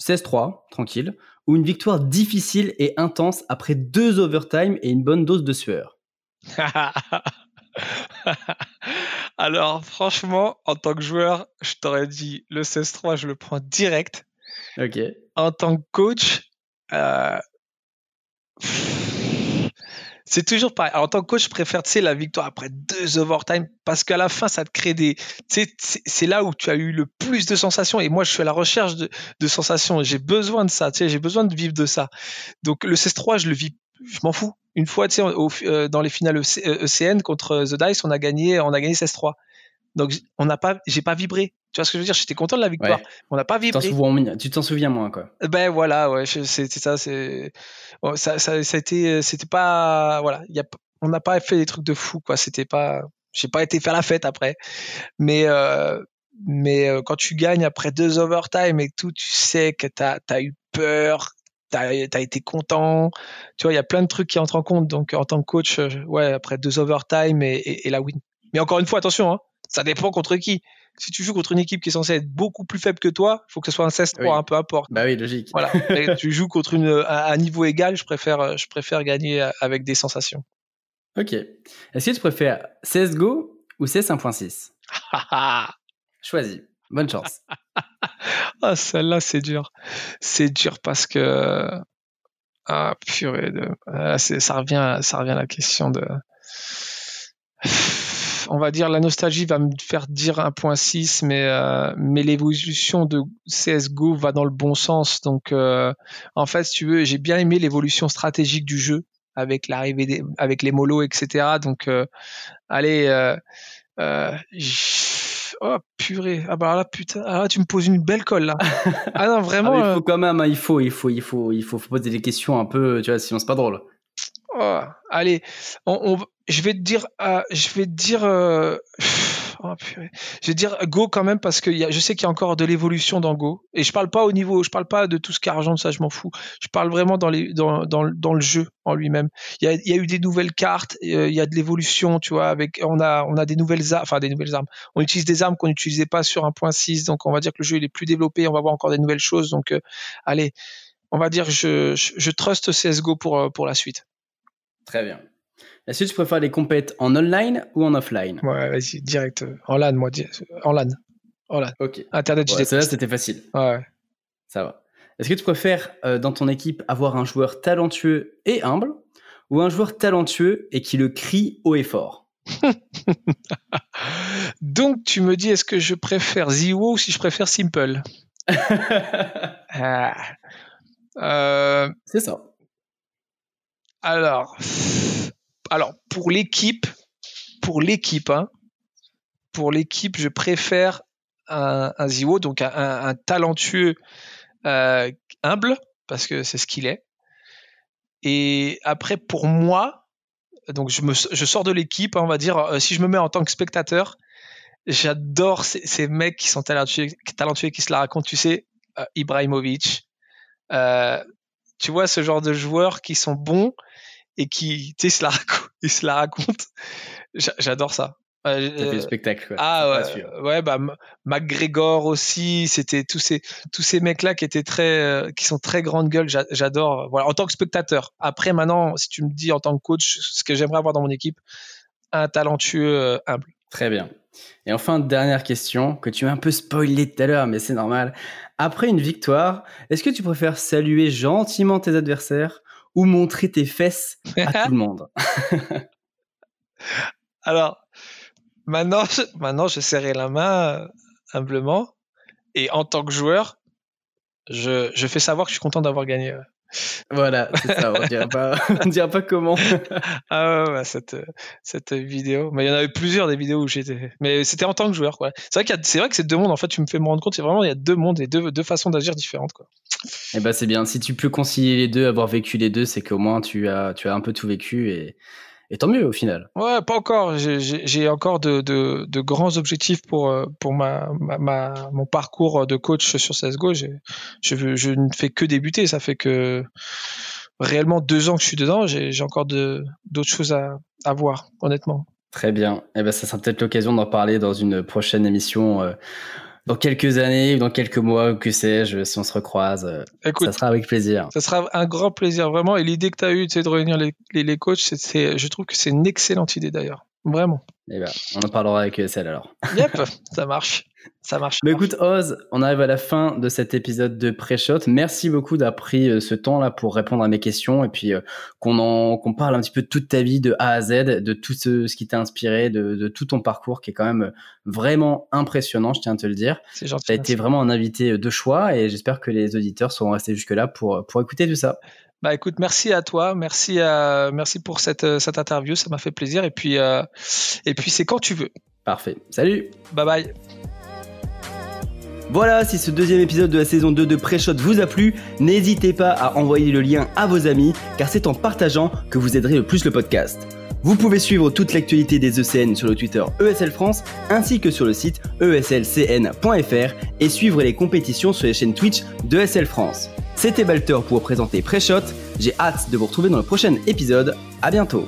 16-3, tranquille, ou une victoire difficile et intense après deux overtime et une bonne dose de sueur? Alors, franchement, en tant que joueur, je t'aurais dit le 16-3, je le prends direct. Ok. En tant que coach, euh, c'est toujours pareil. en tant que coach, je préfère la victoire après deux overtime parce qu'à la fin, ça te crée des. C'est là où tu as eu le plus de sensations. Et moi, je suis à la recherche de, de sensations. J'ai besoin de ça. J'ai besoin de vivre de ça. Donc, le 16-3, je le vis. Je m'en fous. Une fois, tu sais, euh, dans les finales ECN e contre The Dice, on a gagné, on a gagné 16-3. Donc, on n'a pas, j'ai pas vibré. Tu vois ce que je veux dire? J'étais content de la victoire. On n'a pas vibré. Tu t'en souviens moins, quoi. Ben voilà, ouais, c'est ça. C'est ça, ça, ça a été, c'était pas, voilà. Y a, on n'a pas fait des trucs de fou, quoi. C'était pas, j'ai pas été faire la fête après. Mais, mais quand tu gagnes après deux overtime et tout, tu sais que tu as, eu peur, tu as, été content. Tu vois, il y a plein de trucs qui entrent en compte. Donc, en tant que coach, ouais, après deux overtime et, et, la win. Mais encore une fois, attention, hein, ça dépend contre qui si tu joues contre une équipe qui est censée être beaucoup plus faible que toi, il faut que ce soit un 16-3, un peu importe. Bah oui, logique. Voilà. tu joues contre une, un, niveau égal, je préfère, je préfère gagner avec des sensations. Ok. Est-ce que tu préfères CSGO ou CS 1.6 Choisis. Bonne chance. ah, celle-là, c'est dur. C'est dur parce que. Ah, purée. De... Ah, ça, revient, ça revient à la question de on va dire la nostalgie va me faire dire 1.6, mais euh, mais l'évolution de CS:GO va dans le bon sens. Donc euh, en fait, si tu veux, j'ai bien aimé l'évolution stratégique du jeu avec l'arrivée avec les molos, etc. Donc euh, allez. Oh purée, ah bah là putain, ah tu me poses une belle colle là. ah non vraiment. Ah, il faut quand même, hein, il faut, il faut, il faut, il faut, poser des questions un peu, tu vois, sinon c'est pas drôle. Oh, allez, on, je vais te dire, euh, je vais te dire, euh, oh, je vais dire Go quand même parce que je sais qu'il y a encore de l'évolution dans Go. Et je parle pas au niveau, je parle pas de tout ce qui est argent, ça je m'en fous. Je parle vraiment dans, le jeu en lui-même. Il y, a, eu des nouvelles cartes, euh, il y a de l'évolution, tu vois. Avec, on a, des nouvelles armes, enfin des nouvelles armes. On utilise des armes qu'on n'utilisait pas sur 1.6, donc on va dire que le jeu est plus développé. On va voir encore des nouvelles choses. Donc allez, on va dire je, je, trust CS:GO pour pour la suite. Très bien. Est-ce que tu préfères les compètes en online ou en offline? Ouais, vas-y, direct. En LAN, moi. En LAN. En LAN. Ok. Internet, ouais, Ça, c'était facile. Ouais. Ça va. Est-ce que tu préfères, euh, dans ton équipe, avoir un joueur talentueux et humble ou un joueur talentueux et qui le crie haut et fort? Donc, tu me dis, est-ce que je préfère Zero ou si je préfère Simple? Ah. euh, C'est ça. Alors, alors pour l'équipe, pour l'équipe, hein, pour l'équipe, je préfère un, un donc un, talentueux euh, humble, parce que c'est ce qu'il est. Et après, pour moi, donc je, sors de l'équipe, hein, on va dire, euh, si je me mets en tant que spectateur, j'adore ces, mecs qui sont talentueux, talentueux, qui se la racontent. Tu sais, euh, Ibrahimovic, tu vois, ce genre de joueurs qui sont bons et qui, tu sais, se la, il se la raconte. J'adore ça. Euh, fait le spectacle. Quoi. Ah ouais, ouais, bah McGregor aussi, c'était tous ces tous ces mecs là qui étaient très, euh, qui sont très grande gueule. J'adore. Voilà, en tant que spectateur. Après maintenant, si tu me dis en tant que coach, ce que j'aimerais avoir dans mon équipe, un talentueux euh, humble. Très bien. Et enfin, dernière question que tu as un peu spoilé tout à l'heure, mais c'est normal. Après une victoire, est-ce que tu préfères saluer gentiment tes adversaires ou montrer tes fesses à tout le monde Alors, maintenant, maintenant, je serrais la main euh, humblement. Et en tant que joueur, je, je fais savoir que je suis content d'avoir gagné. Voilà, c'est ça, on ne dira pas, dira pas comment. ah ouais, cette, cette vidéo. Mais il y en avait plusieurs des vidéos où j'étais. Mais c'était en tant que joueur, quoi. C'est vrai, qu'il c'est vrai que c'est deux mondes, en fait, tu me fais me rendre compte, c'est vraiment, il y a deux mondes et deux, deux façons d'agir différentes, quoi. Et eh ben c'est bien. Si tu peux concilier les deux, avoir vécu les deux, c'est qu'au moins tu as, tu as un peu tout vécu et, et tant mieux au final. Ouais, pas encore. J'ai encore de, de, de, grands objectifs pour, euh, pour ma, ma, mon parcours de coach sur CSGO. Je, je ne fais que débuter. Ça fait que réellement deux ans que je suis dedans. J'ai encore d'autres choses à, à voir, honnêtement. Très bien. Et eh ben, ça sera peut-être l'occasion d'en parler dans une prochaine émission. Euh, dans quelques années, dans quelques mois, ou que sais-je, si on se recroise, euh, ça sera avec plaisir. Ça sera un grand plaisir, vraiment. Et l'idée que tu as eue de réunir les, les, les coachs, je trouve que c'est une excellente idée d'ailleurs. Vraiment. Eh ben, on en parlera avec ESL alors. Yep, ça marche. Ça marche. Mais écoute, Oz, on arrive à la fin de cet épisode de Pré-Shot. Merci beaucoup d'avoir pris euh, ce temps-là pour répondre à mes questions et puis euh, qu'on en qu'on parle un petit peu de toute ta vie de A à Z, de tout ce, ce qui t'a inspiré, de, de, tout ton parcours qui est quand même vraiment impressionnant, je tiens à te le dire. C'est gentil. Tu as été vraiment un invité de choix et j'espère que les auditeurs seront restés jusque-là pour, pour écouter tout ça. Bah écoute, merci à toi, merci à, merci pour cette, cette interview, ça m'a fait plaisir et puis euh, et puis c'est quand tu veux. Parfait. Salut. Bye bye. Voilà, si ce deuxième épisode de la saison 2 de Pré-Shot vous a plu, n'hésitez pas à envoyer le lien à vos amis, car c'est en partageant que vous aiderez le plus le podcast. Vous pouvez suivre toute l'actualité des ECN sur le Twitter ESL France ainsi que sur le site eslcn.fr et suivre les compétitions sur les chaînes Twitch de ESL France. C'était Balter pour présenter Preshot. J'ai hâte de vous retrouver dans le prochain épisode. À bientôt.